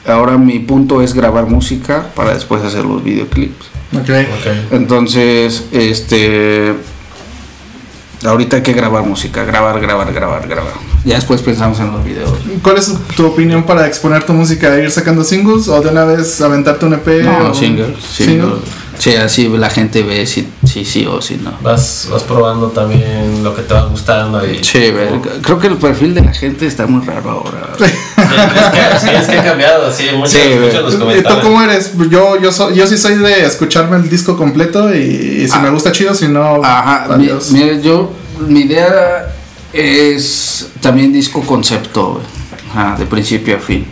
[SPEAKER 3] ahora mi punto es grabar música para después hacer los videoclips.
[SPEAKER 1] Ok.
[SPEAKER 2] Ok.
[SPEAKER 3] Entonces, este, ahorita hay que grabar música, grabar, grabar, grabar, grabar. Ya después pensamos en los videos.
[SPEAKER 1] ¿Cuál es tu opinión para exponer tu música? ¿Ir sacando singles o de una vez aventarte un EP?
[SPEAKER 3] No,
[SPEAKER 1] o-
[SPEAKER 3] single,
[SPEAKER 1] ¿Single?
[SPEAKER 3] single. Sí, así la gente ve si sí, sí o si no.
[SPEAKER 2] Vas, vas probando también lo que te va gustando y...
[SPEAKER 3] Sí, ve, creo que el perfil de la gente está muy raro ahora.
[SPEAKER 2] Es que, sí, es que ha cambiado, sí, muchos,
[SPEAKER 3] Sí,
[SPEAKER 2] muchos nos
[SPEAKER 1] ¿Y tú cómo eres? Yo, yo, so- yo sí soy de escucharme el disco completo y, y si
[SPEAKER 3] Ah.
[SPEAKER 1] me gusta chido, si no,
[SPEAKER 3] Ajá, mi- mire, yo, mi idea es también disco concepto. Ajá, de principio a fin.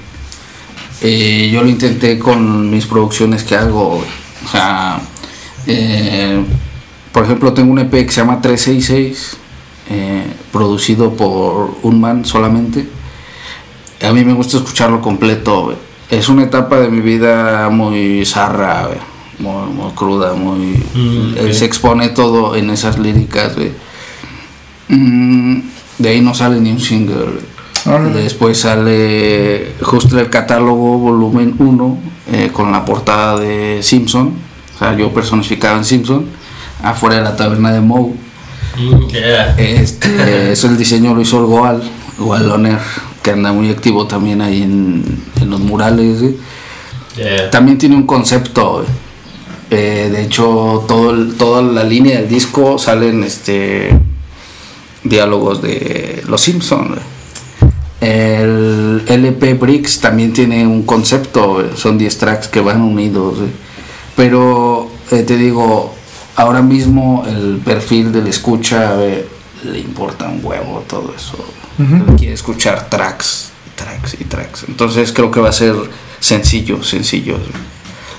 [SPEAKER 3] Eh, yo lo intenté con mis producciones que hago, sea, eh, por ejemplo, tengo un EP que se llama 366, eh, producido por un man solamente. A mí me gusta escucharlo completo, güey. Es una etapa de mi vida muy zarra, güey. Muy, muy cruda, muy...
[SPEAKER 2] Mm,
[SPEAKER 3] eh. Se expone todo en esas líricas, güey. Mm, de ahí no sale ni un single. Después sale justo el catálogo volumen 1 eh, con la portada de Simpson, o sea, yo personificado en Simpson, afuera de la taberna de Moe.
[SPEAKER 2] Mm, yeah.
[SPEAKER 3] Este, es el diseño lo hizo el Goal, Goal Loner, que anda muy activo también ahí en, en los murales.
[SPEAKER 2] Yeah.
[SPEAKER 3] También tiene un concepto. Eh, de hecho, todo el- toda la línea del disco salen este diálogos de Los Simpsons. El LP Bricks también tiene un concepto, son 10 tracks que van unidos. Pero eh, te digo, ahora mismo el perfil del escucha le importa un huevo todo eso. Quiere escuchar tracks, tracks y tracks. Entonces creo que va a ser sencillos, sencillos.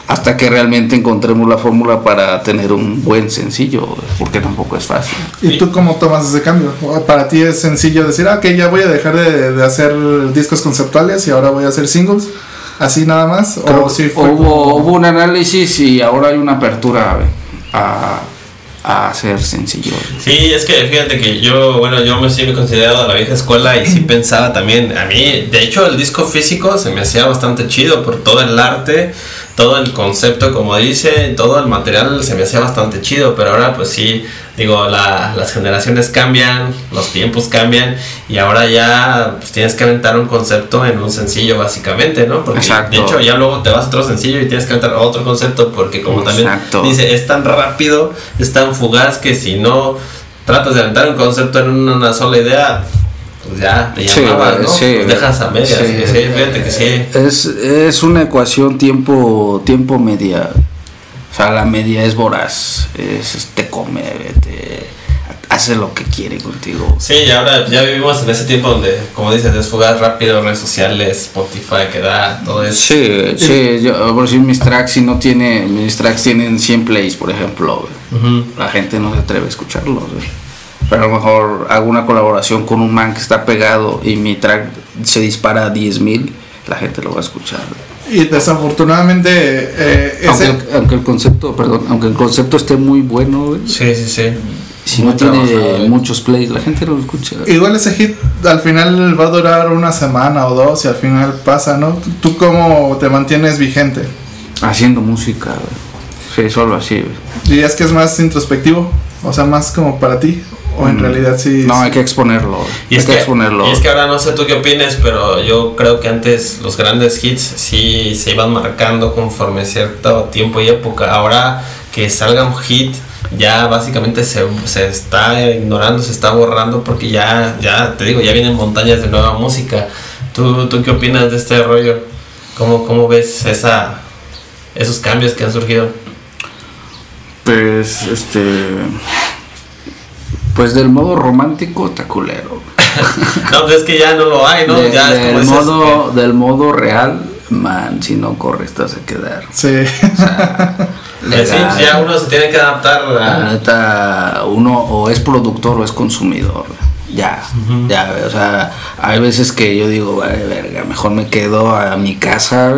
[SPEAKER 3] Hasta que realmente encontremos la fórmula para tener un buen sencillo, porque tampoco es fácil.
[SPEAKER 1] ¿Y tú cómo tomas ese cambio? ¿O Para ti es sencillo decir, ah, ok, ya voy a dejar de, de hacer discos conceptuales y ahora voy a hacer singles, así nada más. O
[SPEAKER 3] que
[SPEAKER 1] sí fue
[SPEAKER 3] hubo,
[SPEAKER 1] como-
[SPEAKER 3] hubo un análisis y ahora hay una apertura a, a hacer sencillo.
[SPEAKER 2] Sí, es que fíjate que yo, bueno, yo me sí me considerado a la vieja escuela y sí pensaba también, a mí, de hecho el disco físico se me hacía bastante chido por todo el arte, todo el concepto como dice, todo el material se me hacía bastante chido, pero ahora pues sí, digo, la- las generaciones cambian, los tiempos cambian y ahora ya pues, tienes que aventar un concepto en un sencillo básicamente, ¿no? Porque
[SPEAKER 3] Exacto.
[SPEAKER 2] de hecho ya luego te vas a otro sencillo y tienes que aventar otro concepto porque como también dice, es tan rápido, es tan fugaz que si no tratas de aventar un concepto en una sola idea, pues ya te
[SPEAKER 3] Sí,
[SPEAKER 2] llamabas, ¿no?
[SPEAKER 3] sí.
[SPEAKER 2] Pues dejas a medias.
[SPEAKER 3] Sí.
[SPEAKER 2] Fíjate que sí.
[SPEAKER 3] Es, es una ecuación tiempo, tiempo media. O sea, la media es voraz. Es, te come, te hace lo que quiere contigo.
[SPEAKER 2] Sí, y ahora ya vivimos en ese tiempo donde, como dices, es fugaz rápido, redes sociales, Spotify que da, todo eso.
[SPEAKER 3] Sí, sí, yo, por decir mis tracks, si no tiene, mis tracks tienen 100 plays, por ejemplo, la gente no se atreve a escucharlos, güey. Pero a lo mejor hago una colaboración con un man que está pegado y mi track se dispara a 10.000, la gente lo va a escuchar.
[SPEAKER 1] Y desafortunadamente eh,
[SPEAKER 3] Aunque,
[SPEAKER 1] ese,
[SPEAKER 3] el, aunque el concepto, perdón, aunque el concepto esté muy bueno, güey,
[SPEAKER 2] Sí, sí, sí.
[SPEAKER 3] si
[SPEAKER 2] Muy
[SPEAKER 3] no tiene
[SPEAKER 2] trabajado, ¿eh?
[SPEAKER 3] muchos plays, la gente no lo escucha.
[SPEAKER 1] igual ese hit al final va a durar una semana o dos y al final pasa, ¿no? ¿Tú cómo te mantienes vigente?
[SPEAKER 3] Haciendo música, güey. Sí, solo así, güey.
[SPEAKER 1] ¿Dirías que es más introspectivo? O sea, más como para ti. ¿O en
[SPEAKER 3] Mm,
[SPEAKER 1] realidad sí?
[SPEAKER 3] No, hay que exponerlo.
[SPEAKER 2] Y
[SPEAKER 3] hay
[SPEAKER 2] es,
[SPEAKER 3] que,
[SPEAKER 2] que,
[SPEAKER 3] exponerlo.
[SPEAKER 2] y es que ahora no sé tú qué opines, pero yo creo que antes los grandes hits sí se iban marcando conforme cierto tiempo y época. Ahora que salga un hit, ya básicamente se, se está ignorando, se está borrando porque ya, ya te digo, ya vienen montañas de nueva música. ¿Tú, tú qué opinas de este rollo? ¿Cómo, cómo ves esa, esos cambios que han surgido?
[SPEAKER 3] Pues, este. Pues del modo romántico, está culero.
[SPEAKER 2] No, pues es que ya no lo hay, ¿no?
[SPEAKER 3] De-
[SPEAKER 2] ya es como
[SPEAKER 3] del, modo, del modo real, man, si no corres te vas a quedar.
[SPEAKER 1] Sí.
[SPEAKER 3] O sea,
[SPEAKER 2] sí,
[SPEAKER 3] legal.
[SPEAKER 2] ya uno se tiene que adaptar
[SPEAKER 3] La
[SPEAKER 2] a...
[SPEAKER 3] neta, uno o es productor o es consumidor. Ya, ya, o sea, hay veces que yo digo, "Vale, verga, mejor me quedo a mi casa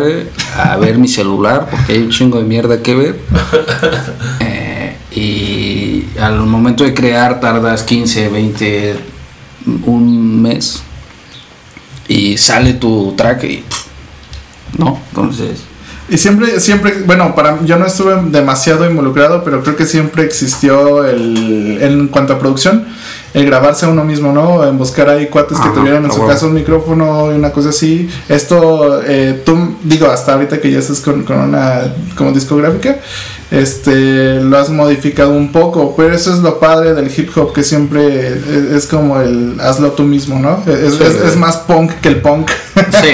[SPEAKER 3] a ver mi celular porque hay un chingo de mierda que ver. Eh, y al momento de crear tardas 15, 20, un mes y sale tu track y pff, no, entonces
[SPEAKER 1] Y siempre, siempre, bueno, para yo no estuve demasiado involucrado, pero creo que siempre existió el, en cuanto a producción, el grabarse a uno mismo, ¿no? En buscar ahí cuates que
[SPEAKER 3] Ajá,
[SPEAKER 1] tuvieran en su
[SPEAKER 3] huevo.
[SPEAKER 1] caso un micrófono y una cosa así. Esto, eh, tú, digo, hasta ahorita que ya estás con, con una como discográfica, este, lo has modificado un poco, pero eso es lo padre del hip hop, que siempre es, es como el hazlo tú mismo, ¿no? Es,
[SPEAKER 3] Sí,
[SPEAKER 1] es-
[SPEAKER 3] güey.
[SPEAKER 1] es más punk que el punk.
[SPEAKER 3] sí,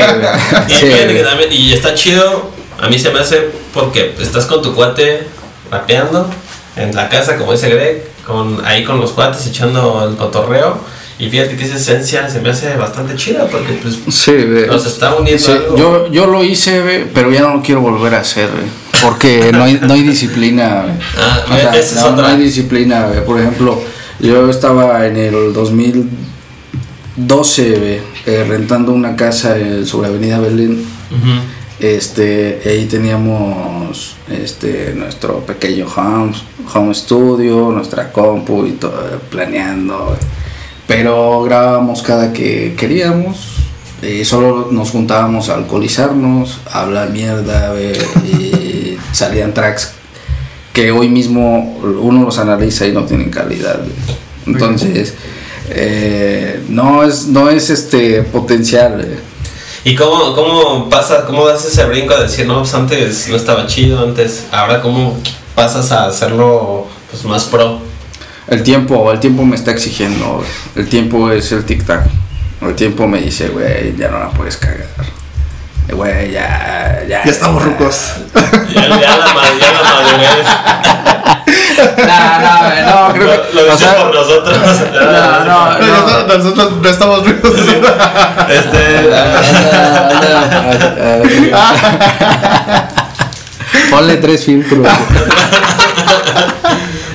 [SPEAKER 2] Y,
[SPEAKER 3] sí,
[SPEAKER 2] fíjate que también- y está chido, a mí se me hace porque estás con tu cuate rapeando en la casa, como dice Greg, con, ahí con los cuates echando el cotorreo. Y fíjate que esa esencia se me hace bastante chida porque pues
[SPEAKER 3] Sí,
[SPEAKER 2] nos está uniendo
[SPEAKER 3] Sí,
[SPEAKER 2] algo.
[SPEAKER 3] yo, yo lo hice, pero ya no lo quiero volver a hacer, ve, porque no hay, no hay disciplina.
[SPEAKER 2] Ah,
[SPEAKER 3] O sea,
[SPEAKER 2] es
[SPEAKER 3] no, hay disciplina. Por ejemplo, yo estaba en el 2012 ve, eh, rentando una casa eh, sobre Avenida.
[SPEAKER 2] Ujú.
[SPEAKER 3] Este, ahí teníamos este, nuestro pequeño home, home studio, nuestra compu y todo, planeando. güey. Pero grabábamos cada que queríamos. Y solo nos juntábamos a alcoholizarnos, a hablar mierda, y salían tracks que hoy mismo uno los analiza y no tienen calidad. Entonces, eh, no es, no es este potencial. güey.
[SPEAKER 2] ¿Y cómo, cómo pasa, cómo das ese brinco a decir, no, pues antes no estaba chido, antes, ahora cómo pasas a hacerlo pues más pro?
[SPEAKER 3] El tiempo, el tiempo me está exigiendo. El tiempo es el tic-tac. El tiempo me dice, güey, ya no la puedes cagar. Güey, ya, ya.
[SPEAKER 1] ya estamos rucos.
[SPEAKER 2] Ya, ya la, ma- ya la madurez.
[SPEAKER 3] No, no, no, creo que.
[SPEAKER 2] Lo, lo por nosotros.
[SPEAKER 3] No, no, no.
[SPEAKER 1] Nosotros no estamos ruidos.
[SPEAKER 2] Este.
[SPEAKER 3] Ponle tres filtros.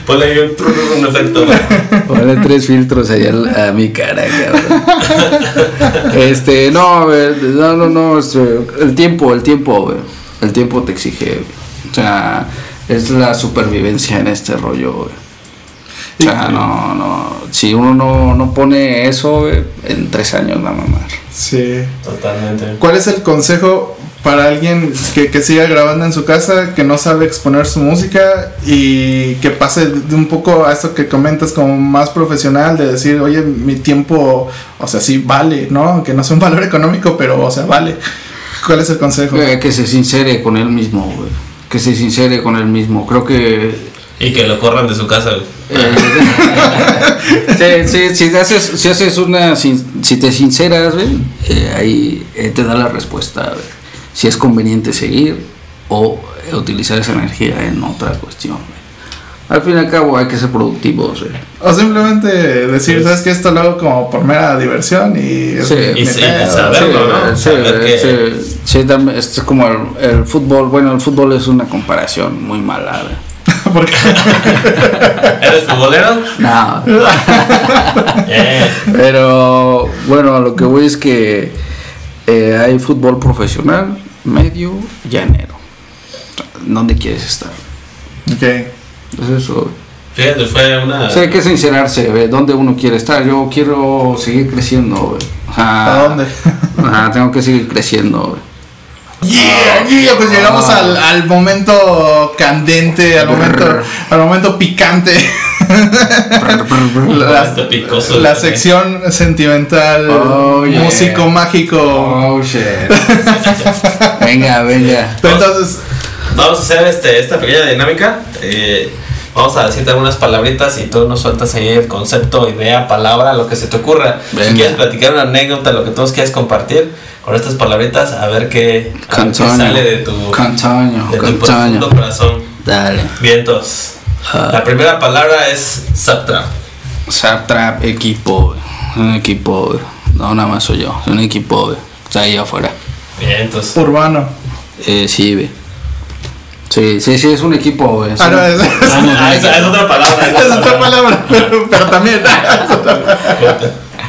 [SPEAKER 2] Ponle ahí un, efecto.
[SPEAKER 3] Ponle tres filtros ahí al- a, mi cara, cabrón. Este, no, no, no, no, este, el tiempo, el tiempo. El tiempo te exige. O sea, es la supervivencia en este rollo, güey. O sea, no, no, si uno no, no pone eso, en tres años va a mamar.
[SPEAKER 1] Sí.
[SPEAKER 2] Totalmente.
[SPEAKER 1] ¿Cuál es el consejo para alguien que, que siga grabando en su casa, que no sabe exponer su música y que pase de un poco a esto que comentas como más profesional, de decir, oye, mi tiempo, o sea, sí vale, ¿no? Que no sea un valor económico, pero, o sea, vale. ¿Cuál es el consejo?
[SPEAKER 3] Eh, que se sincere con él mismo, güey. Que se sincere con él mismo. Creo que
[SPEAKER 2] Y que lo corran de su casa, güey.
[SPEAKER 3] Eh, sí, sí, si haces, si haces una, sin- si te sinceras, güey, eh, ahí eh, te da la respuesta, güey. Si es conveniente seguir o eh, utilizar esa energía en otra cuestión. Al fin y al cabo hay que ser productivos.
[SPEAKER 1] O simplemente decir, ¿sabes qué? Esto lo hago como por mera diversión y...
[SPEAKER 3] Sí.
[SPEAKER 2] Y
[SPEAKER 1] mi
[SPEAKER 2] sí,
[SPEAKER 1] pedo".
[SPEAKER 2] saberlo, ¿no?
[SPEAKER 3] Sí,
[SPEAKER 2] Saber que-
[SPEAKER 3] sí, sí, también, es como el, el fútbol, bueno, el fútbol es una comparación muy mala, güey.
[SPEAKER 1] Porque
[SPEAKER 2] ¿Eres futbolero?
[SPEAKER 3] No,
[SPEAKER 2] Eh.
[SPEAKER 3] Pero bueno, lo que voy es que eh, hay fútbol profesional, medio, llanero. ¿Dónde quieres estar?
[SPEAKER 1] Ok.
[SPEAKER 3] Es eso.
[SPEAKER 2] Fíjate, fue una.
[SPEAKER 3] O sea, hay que sincerarse, ¿ve? ¿dónde uno quiere estar? Yo quiero seguir creciendo,
[SPEAKER 1] ¿A dónde?
[SPEAKER 3] Ajá, tengo que seguir creciendo, ¿ve?
[SPEAKER 1] Yeah, yeah, pues llegamos
[SPEAKER 3] Ah.
[SPEAKER 1] al, al momento candente, al momento, al momento picante. La,
[SPEAKER 2] picoso,
[SPEAKER 1] la
[SPEAKER 2] güey.
[SPEAKER 1] sección sentimental,
[SPEAKER 3] Oh, yeah.
[SPEAKER 1] músico mágico.
[SPEAKER 3] Oh, shit. venga, venga.
[SPEAKER 1] Entonces,
[SPEAKER 2] Vamos a hacer este, esta pequeña dinámica. Eh, vamos a decirte algunas palabritas y tú nos sueltas ahí el concepto, idea, palabra, lo que se te ocurra.
[SPEAKER 3] Venga.
[SPEAKER 2] Si quieres platicar una anécdota, lo que todos quieras compartir con estas palabritas, a ver qué, a ver qué sale de tu,
[SPEAKER 3] Cantoño,
[SPEAKER 2] de tu profundo corazón.
[SPEAKER 3] Dale.
[SPEAKER 2] Vientos.
[SPEAKER 3] Ah.
[SPEAKER 2] La primera palabra es Zaptrap.
[SPEAKER 3] Trap, equipo. Un equipo. No, nada más soy yo. Es un equipo. Está ahí afuera.
[SPEAKER 2] Vientos.
[SPEAKER 3] Uh.
[SPEAKER 1] urbano.
[SPEAKER 3] Eh, sí. Sí, sí, sí, es un equipo, güey.
[SPEAKER 1] Ah, no, es,
[SPEAKER 2] Ah, es otra palabra.
[SPEAKER 1] es otra palabra, pero, pero también.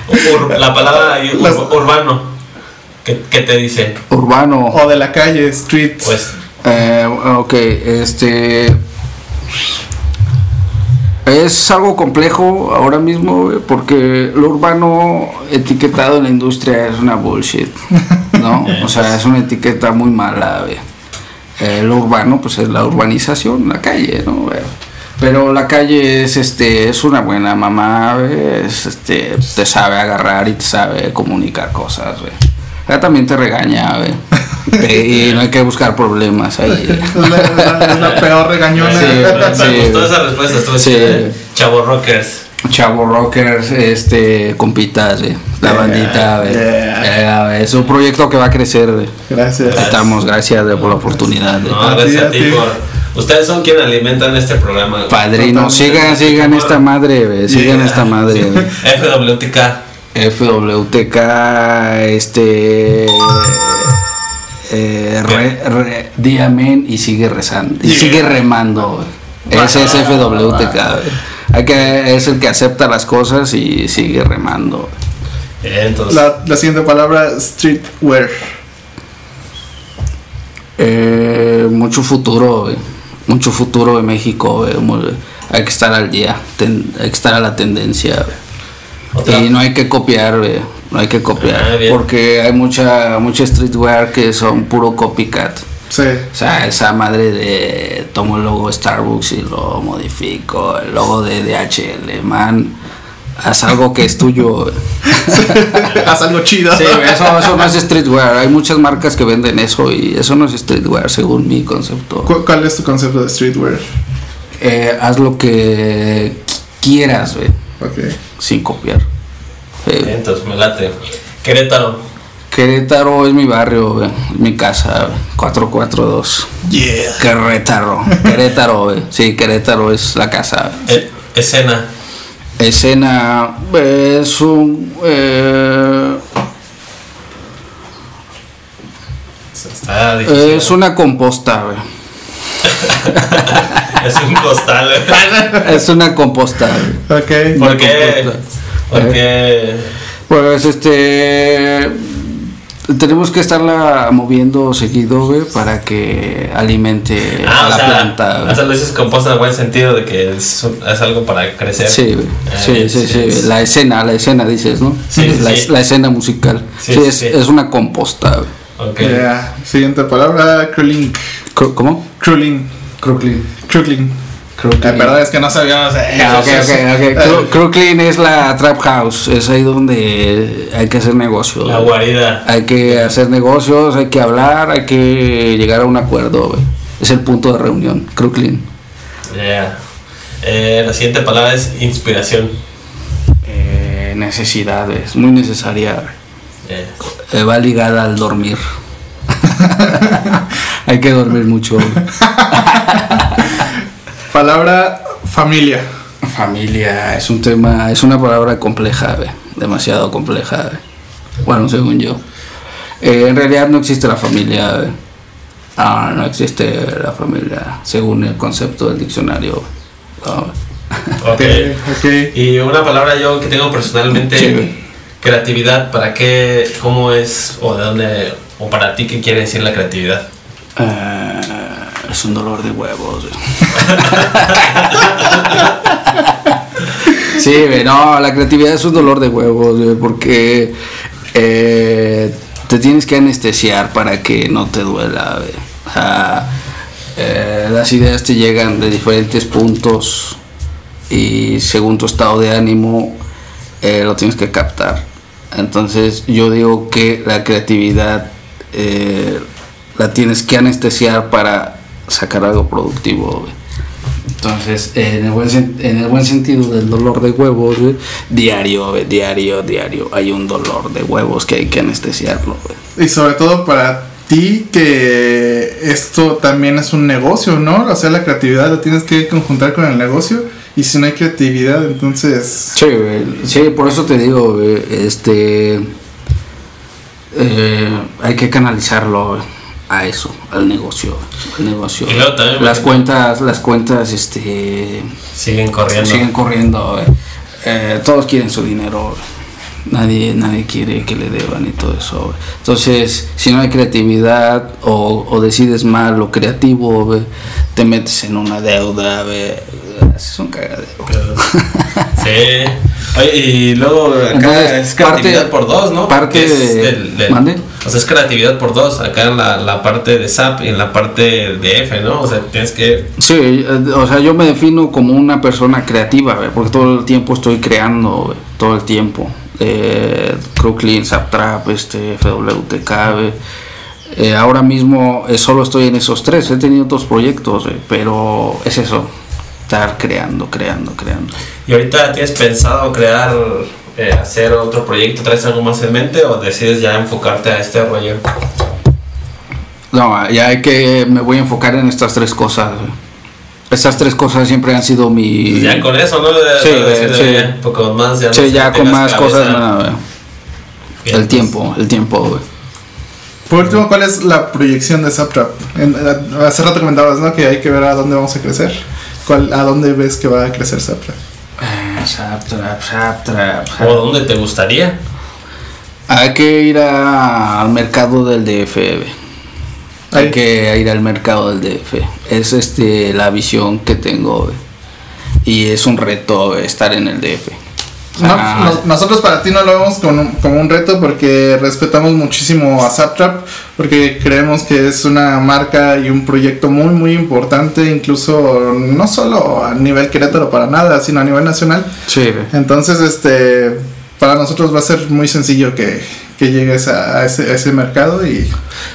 [SPEAKER 2] Ur- la palabra ahí, ur-
[SPEAKER 1] Las-
[SPEAKER 2] urbano. ¿Qué, qué te dice?
[SPEAKER 3] Urbano.
[SPEAKER 1] o de la calle, streets.
[SPEAKER 2] Pues
[SPEAKER 3] Eh, ok, este. Es algo complejo ahora mismo, güey, porque lo urbano etiquetado en la industria es una bullshit, ¿no? O sea, es una etiqueta muy mala, güey. Eh, lo urbano, pues es la urbanización, la calle, ¿no? güey? Pero la calle es, este, es una buena mamá, güey, es, este, te sabe agarrar y te sabe comunicar cosas, güey. Ella también te regaña, güey. Y no hay que buscar problemas ahí.
[SPEAKER 1] es, la, peor regañona.
[SPEAKER 3] Sí,
[SPEAKER 2] me
[SPEAKER 3] sí.
[SPEAKER 2] gustó esa respuesta, estuvo
[SPEAKER 3] Sí.
[SPEAKER 2] chida, ¿eh? Chavo Rockers.
[SPEAKER 3] Chavo Rockers, este, compitas, güey. La
[SPEAKER 1] Yeah,
[SPEAKER 3] bandita,
[SPEAKER 1] yeah.
[SPEAKER 3] Eh, Es un proyecto que va a crecer, güey.
[SPEAKER 1] Gracias.
[SPEAKER 3] Estamos, gracias güey, por la oportunidad.
[SPEAKER 2] No, gracias a ti por. Ustedes son quienes alimentan este programa. güey.
[SPEAKER 3] Padrino, sigan, sigan esta madre. Sigan
[SPEAKER 1] Yeah.
[SPEAKER 3] esta madre.
[SPEAKER 2] FWTK.
[SPEAKER 3] FWTK, este. Eh, re, re- di amén y sigue rezando. Y
[SPEAKER 1] Yeah.
[SPEAKER 3] sigue remando. Ese es FWTK. Hay que, es el que acepta las cosas y sigue remando.
[SPEAKER 2] Entonces,
[SPEAKER 1] La, la siguiente palabra, streetwear.
[SPEAKER 3] Eh, mucho futuro, güey. Mucho futuro de México. Muy- Hay que estar al día, ten- hay que estar a la tendencia,
[SPEAKER 2] otra.
[SPEAKER 3] Y no hay que copiar. No hay que copiar.
[SPEAKER 2] Ah,
[SPEAKER 3] porque hay mucha, mucha streetwear que son puro copycat.
[SPEAKER 1] Sí.
[SPEAKER 3] O sea, esa madre de tomo el logo de Starbucks y lo modifico, el logo de DHL, man. Haz algo que es tuyo.
[SPEAKER 1] Haz algo chido.
[SPEAKER 3] Sí, eso, eso no es streetwear. Hay muchas marcas que venden eso y eso no es streetwear, según mi concepto.
[SPEAKER 1] ¿Cu- ¿Cuál es tu concepto de streetwear?
[SPEAKER 3] Eh, haz lo que quieras, güey,
[SPEAKER 1] Ok.
[SPEAKER 3] sin copiar. Eh,
[SPEAKER 2] Entonces, me late. Querétaro.
[SPEAKER 3] Querétaro es mi barrio, güey, mi casa, güey, 442.
[SPEAKER 1] Yeah.
[SPEAKER 3] Querétaro, Querétaro, güey. Sí, Querétaro es la casa.
[SPEAKER 2] Eh, escena.
[SPEAKER 3] Escena es un. eh,
[SPEAKER 2] Está
[SPEAKER 3] es una composta, güey.
[SPEAKER 2] Es un costal.
[SPEAKER 3] Es una composta, güey.
[SPEAKER 1] Ok.
[SPEAKER 2] ¿Por qué?
[SPEAKER 3] composta.
[SPEAKER 2] Porque.
[SPEAKER 3] Pues este. Tenemos que estarla moviendo seguido, güey, para que alimente
[SPEAKER 2] Ah,
[SPEAKER 3] a
[SPEAKER 2] o
[SPEAKER 3] la
[SPEAKER 2] sea,
[SPEAKER 3] planta, güey.
[SPEAKER 2] o sea, lo dices composta en el buen sentido de que es, es algo para crecer.
[SPEAKER 3] Sí, güey.
[SPEAKER 2] Eh,
[SPEAKER 3] sí,
[SPEAKER 2] sí,
[SPEAKER 3] sí,
[SPEAKER 2] sí.
[SPEAKER 3] La escena, la escena dices, ¿no?
[SPEAKER 2] Sí,
[SPEAKER 3] la,
[SPEAKER 2] sí.
[SPEAKER 3] la escena musical.
[SPEAKER 2] Sí,
[SPEAKER 3] es,
[SPEAKER 2] sí.
[SPEAKER 3] es una composta, güey.
[SPEAKER 2] Ok.
[SPEAKER 1] Ya, Siguiente palabra.
[SPEAKER 3] Cru- ¿Cómo?
[SPEAKER 1] Krulin.
[SPEAKER 3] Crooklyn.
[SPEAKER 1] Krulin.
[SPEAKER 3] Crooklyn.
[SPEAKER 1] Eh, perdón, es que no sabíamos. eh,
[SPEAKER 3] Ah, ok,
[SPEAKER 1] eso,
[SPEAKER 3] ok,
[SPEAKER 1] eso.
[SPEAKER 3] ok.
[SPEAKER 1] Eh,
[SPEAKER 3] Cro- Crooklyn es la trap house. Es ahí donde hay que hacer negocios.
[SPEAKER 2] La guarida.
[SPEAKER 3] Hay que hacer negocios, hay que hablar, hay que llegar a un acuerdo. Es el punto de reunión, Crooklyn.
[SPEAKER 2] Yeah. Eh, la siguiente palabra es inspiración.
[SPEAKER 3] Eh, necesidad, es muy necesaria.
[SPEAKER 2] Eh,
[SPEAKER 3] Eh, va ligada al dormir. hay que dormir mucho.
[SPEAKER 1] Palabra familia.
[SPEAKER 3] Familia es un tema, es una palabra compleja, güey, demasiado compleja. Bueno, según yo. Eh, en realidad no existe la familia. Ah, no existe la familia, según el concepto del diccionario. Ah,
[SPEAKER 2] ok.
[SPEAKER 1] ok.
[SPEAKER 2] Y una palabra yo que tengo personalmente, creatividad. ¿Para qué? ¿Cómo es? ¿O de dónde? ¿O para ti qué quiere decir la creatividad?
[SPEAKER 3] eh, es un dolor de huevos. Sí, no, la creatividad es un dolor de huevos, porque eh, te tienes que anestesiar para que no te duela. eh, las ideas te llegan de diferentes puntos y según tu estado de ánimo eh, lo tienes que captar. Entonces yo digo que la creatividad la tienes que anestesiar para sacar algo productivo. Entonces, en el, buen, en el buen sentido del dolor de huevos, diario, diario, diario, hay un dolor de huevos que hay que anestesiarlo.
[SPEAKER 1] Y sobre todo para ti que esto también es un negocio, ¿no? O sea, la creatividad la tienes que conjuntar con el negocio. Y si no hay creatividad, entonces...
[SPEAKER 3] Sí, sí, por eso te digo, este, eh, hay que canalizarlo a eso, al negocio, al negocio.
[SPEAKER 2] Y luego también,
[SPEAKER 3] las cuentas, las cuentas, este,
[SPEAKER 2] Siguen corriendo.
[SPEAKER 3] siguen corriendo, güey. Eh, todos quieren su dinero, nadie, nadie quiere que le deban y todo eso. güey. Entonces, si no hay creatividad o, o decides mal lo creativo, te metes en una deuda, güey, haces un cagadero.
[SPEAKER 2] Sí. Oye, y luego acá
[SPEAKER 3] Entonces,
[SPEAKER 2] es creatividad
[SPEAKER 3] parte-
[SPEAKER 2] por dos, ¿no?
[SPEAKER 3] parte
[SPEAKER 2] es
[SPEAKER 3] de-
[SPEAKER 2] del- del-
[SPEAKER 3] ¿Mande?
[SPEAKER 2] O sea, es creatividad por dos. Acá en la, la parte de SAP y en la parte de F, ¿no? O sea, tienes que.
[SPEAKER 3] Sí, eh, o sea, yo me defino como una persona creativa, porque todo el tiempo estoy creando, todo el tiempo. Eh, Crooklyn, Zaptrap, este, FWTK. Eh, ahora mismo eh, solo estoy en esos tres, he tenido otros proyectos, pero es eso, estar creando, creando, creando.
[SPEAKER 2] ¿Y ahorita tienes pensado crear, eh, hacer otro proyecto? ¿Traes algo más en mente o decides ya enfocarte a este rollo?
[SPEAKER 3] No, ya hay que, me voy a enfocar en estas tres cosas. Estas tres cosas siempre han sido mi...
[SPEAKER 2] Ya con eso, ¿no?
[SPEAKER 3] Sí,
[SPEAKER 2] de
[SPEAKER 3] sí.
[SPEAKER 2] ya, un poco más, ya no
[SPEAKER 3] Sí,
[SPEAKER 2] sé,
[SPEAKER 3] ya con más
[SPEAKER 2] cabeza.
[SPEAKER 3] cosas, no, güey.
[SPEAKER 2] Bien,
[SPEAKER 3] El tiempo, el tiempo, güey.
[SPEAKER 1] Por último, ¿cuál es la proyección de a- hace rato comentabas, ¿no? Que hay que ver a dónde vamos a crecer. ¿Cuál, ¿A dónde ves que va a crecer Zaptrap?
[SPEAKER 3] Eh, Zaptrap, Zaptrap,
[SPEAKER 2] ¿O dónde te gustaría?
[SPEAKER 3] Hay que ir a- al mercado del DF. güey. Hay que ir al mercado del DF. Es este la visión que tengo. Y es un reto estar en el DF.
[SPEAKER 1] No, no- nosotros para ti no lo vemos como un, como un reto porque respetamos muchísimo a Zaptrap, porque creemos que es una marca y un proyecto muy muy importante, incluso no solo a nivel Querétaro para nada, sino a nivel nacional.
[SPEAKER 3] sí.
[SPEAKER 1] Entonces, este, para nosotros va a ser muy sencillo que, que llegues a, a ese, a ese mercado y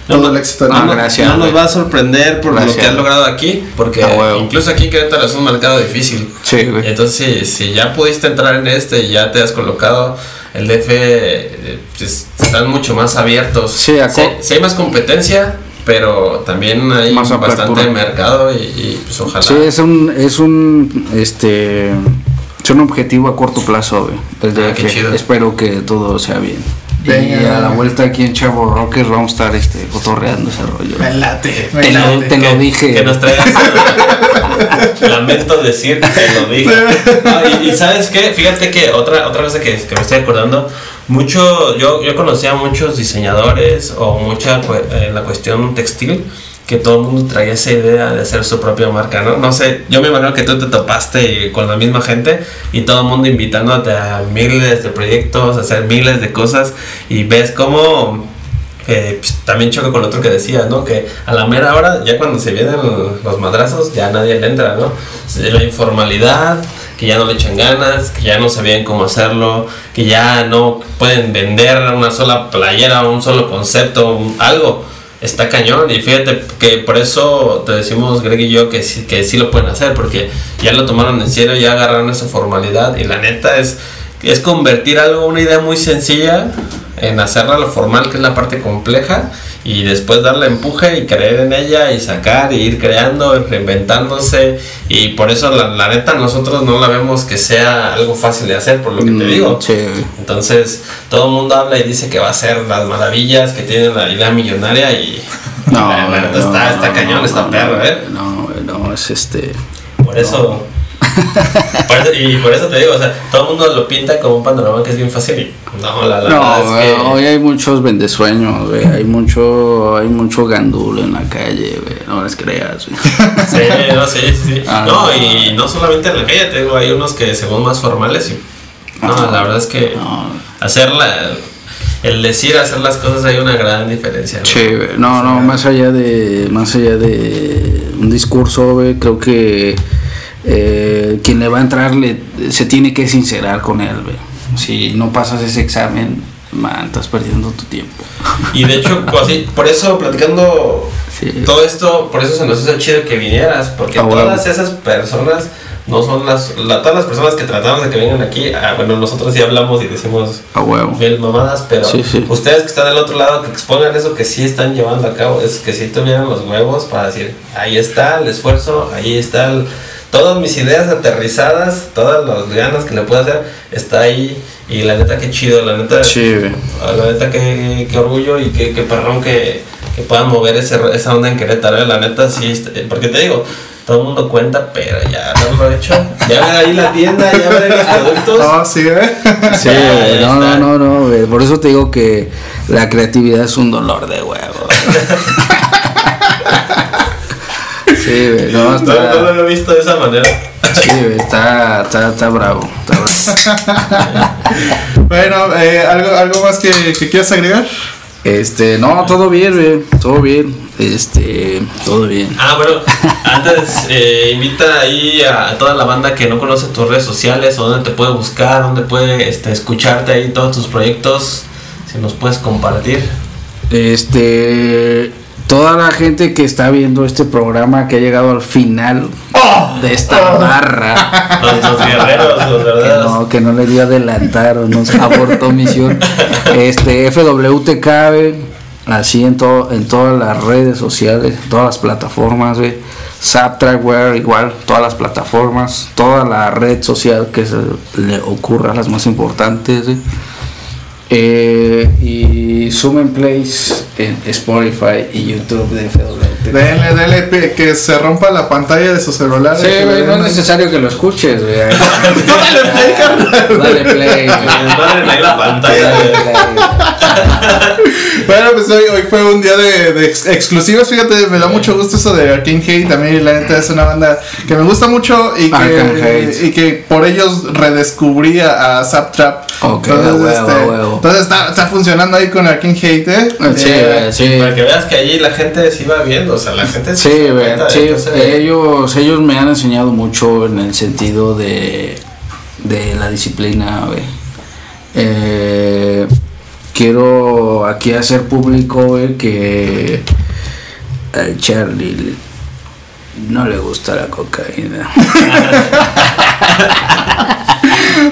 [SPEAKER 2] No,
[SPEAKER 1] todo
[SPEAKER 2] no,
[SPEAKER 1] el éxito
[SPEAKER 3] ah,
[SPEAKER 1] mundo.
[SPEAKER 3] gracias.
[SPEAKER 2] no nos va a sorprender por lo
[SPEAKER 3] Gracias.
[SPEAKER 2] que has logrado aquí, porque
[SPEAKER 3] A huevo.
[SPEAKER 2] incluso aquí en Querétaro es un mercado difícil.
[SPEAKER 3] Sí, güey.
[SPEAKER 2] Entonces, si, si ya pudiste entrar en este y ya te has colocado, el DF eh, pues, están mucho más abiertos.
[SPEAKER 3] Sí, co-
[SPEAKER 2] sí hay más competencia, pero también hay
[SPEAKER 3] Más
[SPEAKER 2] bastante mercado y, y, pues ojalá.
[SPEAKER 3] Sí, es un, es un, este, Es un objetivo a corto plazo, güey. El
[SPEAKER 2] Ah, qué
[SPEAKER 3] DF.
[SPEAKER 2] chido.
[SPEAKER 3] Espero que todo sea bien. Y
[SPEAKER 1] Venga.
[SPEAKER 3] a la vuelta aquí en Chavo Rockers vamos a estar este, cotorreando ese rollo.
[SPEAKER 1] Me late, me
[SPEAKER 3] Te lo- te lo
[SPEAKER 2] que,
[SPEAKER 3] dije.
[SPEAKER 2] Que nos traigas. Lamento decir, te lo dije. No, y, y sabes qué, fíjate que otra, otra cosa que, que me estoy acordando, mucho, yo, yo conocía a muchos diseñadores o mucha en la cuestión textil que todo el mundo traía esa idea de hacer su propia marca, ¿no? No sé, yo me imagino que tú te topaste con la misma gente y todo el mundo invitándote a miles de proyectos, a hacer miles de cosas y ves cómo eh, pues, también choca con lo otro que decía, ¿no? Que a la mera hora, ya cuando se vienen los madrazos, ya nadie le entra, ¿no? La informalidad, que ya no le echan ganas, que ya no sabían cómo hacerlo, que ya no pueden vender una sola playera, un solo concepto, algo. Está cañón y fíjate que por eso te decimos Greg y yo que sí, que sí lo pueden hacer porque ya lo tomaron en serio, ya agarraron esa formalidad y la neta es, es convertir algo, una idea muy sencilla en hacerla lo formal, que es la parte compleja, y después darle empuje y creer en ella y sacar y ir creando, reinventándose. Y por eso, la, la neta, nosotros no la vemos que sea algo fácil de hacer, por lo que te
[SPEAKER 3] Mm,
[SPEAKER 2] digo.
[SPEAKER 3] Sí.
[SPEAKER 2] Entonces, todo el mundo habla y dice que va a ser las maravillas, que tiene la idea millonaria y.
[SPEAKER 3] No,
[SPEAKER 2] la neta
[SPEAKER 3] no,
[SPEAKER 2] está, está
[SPEAKER 3] no,
[SPEAKER 2] cañón,
[SPEAKER 3] no,
[SPEAKER 2] está perro, ¿eh?
[SPEAKER 3] No, no, es este.
[SPEAKER 2] Por eso. por eso- y por eso te digo, o sea, todo el mundo lo pinta como un panorama que es bien fácil. Y no, la, la
[SPEAKER 3] No,
[SPEAKER 2] verdad
[SPEAKER 3] güey,
[SPEAKER 2] es que.
[SPEAKER 3] hoy hay muchos vendesueños, güey. Hay mucho, hay mucho gandul en la calle, güey. No les creas, güey.
[SPEAKER 2] Sí, no, sí, sí.
[SPEAKER 3] Ah,
[SPEAKER 2] no,
[SPEAKER 3] no.
[SPEAKER 2] y no solamente en la calle, te digo, hay unos que según más formales y. No,
[SPEAKER 3] Ah,
[SPEAKER 2] la verdad es que
[SPEAKER 3] No,
[SPEAKER 2] hacerla. El decir hacer las cosas hay una gran diferencia. ¿no?
[SPEAKER 3] Sí. No, no, más allá de, más allá de un discurso, creo que eh, quien le va a entrar le, se tiene que sincerar con él, güey. Si no pasas ese examen, man, estás perdiendo tu tiempo.
[SPEAKER 2] Y de hecho, pues, sí, por eso platicando
[SPEAKER 3] Sí.
[SPEAKER 2] todo esto, por eso se nos hizo chido que vinieras, porque
[SPEAKER 3] Ah, bueno.
[SPEAKER 2] todas esas personas no son las, la- todas las personas que tratamos de que vengan aquí, ah, bueno, nosotros sí hablamos y decimos
[SPEAKER 3] A huevo.
[SPEAKER 2] mil mamadas, pero
[SPEAKER 3] Sí, sí.
[SPEAKER 2] ustedes que están del otro lado, que expongan eso que sí están llevando a cabo, es que sí tuvieran los huevos para decir, ahí está el esfuerzo, ahí está el- todas mis ideas aterrizadas, todas las ganas que le puedo hacer, está ahí, y la neta que chido, la neta...
[SPEAKER 3] Sí, güey.
[SPEAKER 2] Ah, La neta, qué, qué orgullo y qué, qué perrón que, que puedan mover ese, esa onda en Querétaro. eh. La neta, sí, este, porque te digo, todo el mundo cuenta, pero ya no lo he hecho. Ya ven ahí la tienda, ya ven los productos.
[SPEAKER 1] No, sí, ¿eh?
[SPEAKER 3] Sí, güey, no, no, no, no, güey. Por eso te digo que la creatividad es un dolor de huevo. Sí, güey, no,
[SPEAKER 2] No, no lo había visto de esa manera.
[SPEAKER 3] sí, güey, está, está, está bravo, está bravo.
[SPEAKER 1] Bueno, eh, ¿algo, ¿algo más que, que quieras agregar?
[SPEAKER 3] Este, no, todo bien, güey, todo bien, este, todo bien.
[SPEAKER 2] Ah, bueno, antes eh, invita ahí a, a toda la banda que no conoce tus redes sociales o dónde te puede buscar, dónde puede este, escucharte ahí todos tus proyectos, si nos puedes compartir.
[SPEAKER 3] Este, toda la gente que está viendo este programa, que ha llegado al final de esta barra.
[SPEAKER 2] Los, los guerreros, los
[SPEAKER 3] que
[SPEAKER 2] verdaderos.
[SPEAKER 3] no, que no le dio adelantar o no se abortó misión. Este, FWTK, así en, todo, en todas las redes sociales, todas las plataformas, güey. Zaptrackware, igual, todas las plataformas, toda la red social que se le ocurra, las más importantes, güey. Eh, y Sumen Place en Spotify y YouTube de FWTK.
[SPEAKER 1] Denle, denle pe- que se rompa la pantalla de su celular.
[SPEAKER 3] Sí, güey, no es necesario que lo escuches, güey.
[SPEAKER 1] Dale play, carnal.
[SPEAKER 3] Dale play, güey.
[SPEAKER 2] Desmadren ahí la pantalla.
[SPEAKER 3] Dale play.
[SPEAKER 1] Bueno, pues hoy, hoy fue un día de, de ex- exclusivas. Fíjate, me da mucho gusto eso de Arcane Hate. A mí, la neta, es una banda que me gusta mucho y que,
[SPEAKER 3] Hate.
[SPEAKER 1] y que por ellos redescubrí a, a Zap Trap.
[SPEAKER 3] Ok, a huevo,
[SPEAKER 1] entonces está, está funcionando ahí con Arcane Hate, ¿eh?
[SPEAKER 3] Sí,
[SPEAKER 1] Eh,
[SPEAKER 3] sí.
[SPEAKER 2] Para que veas que allí la gente sí va viendo, o sea, la gente
[SPEAKER 3] Sí,
[SPEAKER 2] se
[SPEAKER 3] güey, ellos, ellos me han enseñado mucho en el sentido de, de la disciplina, güey. Eh, quiero aquí hacer público, güey, que al Charlie no le gusta la cocaína.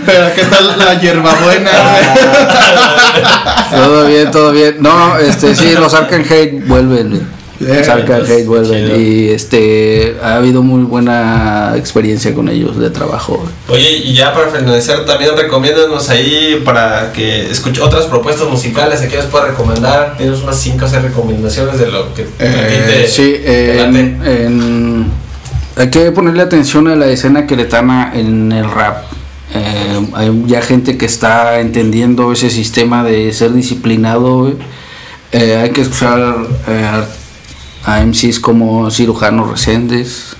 [SPEAKER 1] Pero qué tal la hierbabuena,
[SPEAKER 3] todo bien, todo bien. No, este, sí, los Arkham Hate vuelven,
[SPEAKER 2] pues,
[SPEAKER 3] Hate vuelven.
[SPEAKER 2] chido.
[SPEAKER 3] Y este ha habido muy buena experiencia con ellos de trabajo.
[SPEAKER 2] Oye, y ya para finalizar, también recomiéndanos ahí para que escuche otras propuestas musicales que nos pueda recomendar. Tienes unas 5 o 6 recomendaciones de lo que
[SPEAKER 3] Eh,
[SPEAKER 2] te-
[SPEAKER 3] sí,
[SPEAKER 2] te
[SPEAKER 3] en- en- hay que ponerle atención a la escena queretana en el rap. Eh, hay ya gente que está entendiendo ese sistema de ser disciplinado. Eh, hay que escuchar eh, a MCs como Cirujano Reséndez.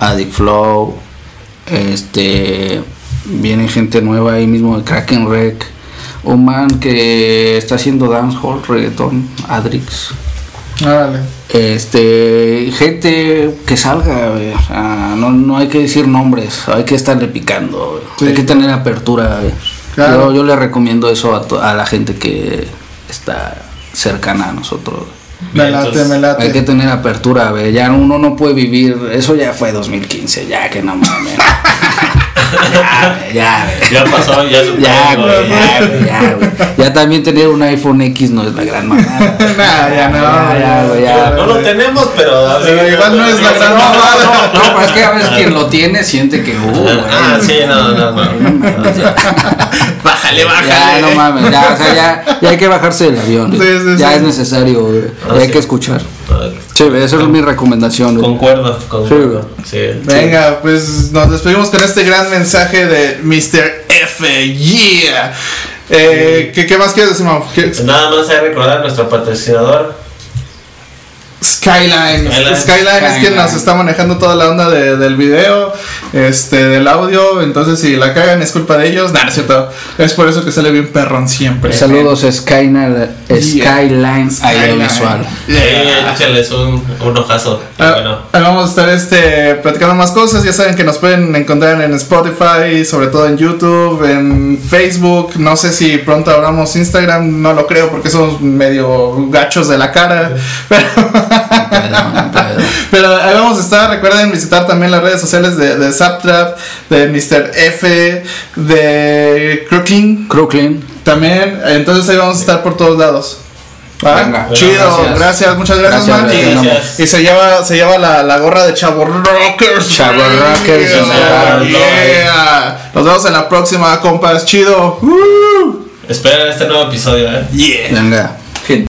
[SPEAKER 3] Addict Flow, este viene gente nueva ahí mismo de Kraken Rec, un man que está haciendo dancehall, reggaeton, Adrix. Este, gente que salga, güey, o sea, no, no hay que decir nombres, hay que estarle picando.
[SPEAKER 1] Sí.
[SPEAKER 3] hay que tener apertura.
[SPEAKER 1] Claro.
[SPEAKER 3] Yo, yo le recomiendo eso a la gente que está cercana a nosotros.
[SPEAKER 1] Me
[SPEAKER 2] Bien,
[SPEAKER 1] late,
[SPEAKER 2] entonces,
[SPEAKER 1] me
[SPEAKER 3] Hay
[SPEAKER 1] late.
[SPEAKER 3] que tener apertura, güey. ya uno no puede vivir, eso ya fue 2015, ya que no mames. ya, güey, ya.
[SPEAKER 2] Ya pasó, ya superó,
[SPEAKER 3] Ya,
[SPEAKER 2] güey.
[SPEAKER 3] ya, güey, ya, güey. Ya también tener un iPhone X no es la gran mamada.
[SPEAKER 1] Nah, ya no.
[SPEAKER 3] Ya, ya, güey, ya.
[SPEAKER 2] No lo tenemos, pero. así-
[SPEAKER 1] Pero igual no es la gran
[SPEAKER 3] No,
[SPEAKER 1] mamada.
[SPEAKER 3] no, no, pero es que a veces quien lo tiene siente que, uh, güey.
[SPEAKER 2] Ah, sí, no, no, no. Bájale, bájale.
[SPEAKER 3] Ya, no mames, ya, o sea, ya, ya hay que bajarse del avión. güey.
[SPEAKER 1] Sí, sí,
[SPEAKER 3] ya
[SPEAKER 1] sí.
[SPEAKER 3] es necesario, güey.
[SPEAKER 2] Ah,
[SPEAKER 3] Ya hay
[SPEAKER 2] sí.
[SPEAKER 3] que escuchar. Sí, esa es mi recomendación, güey.
[SPEAKER 2] Concuerdo, concuerdo. Sí.
[SPEAKER 1] Venga, pues nos despedimos con este gran mensaje de Mr. F. Yeah. Eh, ¿qué, qué más quieres decir, Mau? ¿Qué-
[SPEAKER 2] Pues Nada más hay que recordar a nuestro patrocinador.
[SPEAKER 1] Skyline.
[SPEAKER 2] Skyline.
[SPEAKER 1] Skyline, es quien nos está manejando toda la onda de- del video, este, del audio. Entonces, si la cagan, es culpa de ellos. Nah, no es cierto. Es por eso que sale bien perrón siempre.
[SPEAKER 3] Saludos, Skyline,
[SPEAKER 1] Yeah.
[SPEAKER 3] Skyline
[SPEAKER 1] Skyline.
[SPEAKER 3] Audiovisual.
[SPEAKER 1] Yeah.
[SPEAKER 2] Eh, échales un, un ojazo.
[SPEAKER 1] Ah,
[SPEAKER 2] bueno.
[SPEAKER 1] ahí vamos a estar este, platicando más cosas. Ya saben que nos pueden encontrar en Spotify, sobre todo en YouTube, en Facebook. No sé si pronto abramos Instagram, no lo creo porque somos medio gachos de la cara. Pero,
[SPEAKER 3] Pedo, pedo.
[SPEAKER 1] pero ahí vamos a estar. Recuerden visitar también las redes sociales de, de Zaptrap, de Mr. F, de Crooklyn
[SPEAKER 3] Crooklyn.
[SPEAKER 1] también. Entonces ahí vamos a estar por todos lados. ¿Va?
[SPEAKER 3] Venga.
[SPEAKER 1] Chido,
[SPEAKER 3] Gracias.
[SPEAKER 1] gracias. muchas gracias,
[SPEAKER 3] Gracias,
[SPEAKER 1] man.
[SPEAKER 3] gracias.
[SPEAKER 1] Y-
[SPEAKER 2] Gracias.
[SPEAKER 1] y se lleva, se lleva la, la gorra de Chavo Rockers.
[SPEAKER 3] Chavo Rockers,
[SPEAKER 1] Yeah,
[SPEAKER 2] yeah.
[SPEAKER 1] yeah. Nos vemos en la próxima, compas. Chido. Uh.
[SPEAKER 2] Esperen este nuevo episodio, ¿eh?
[SPEAKER 1] Yeah.
[SPEAKER 3] Venga.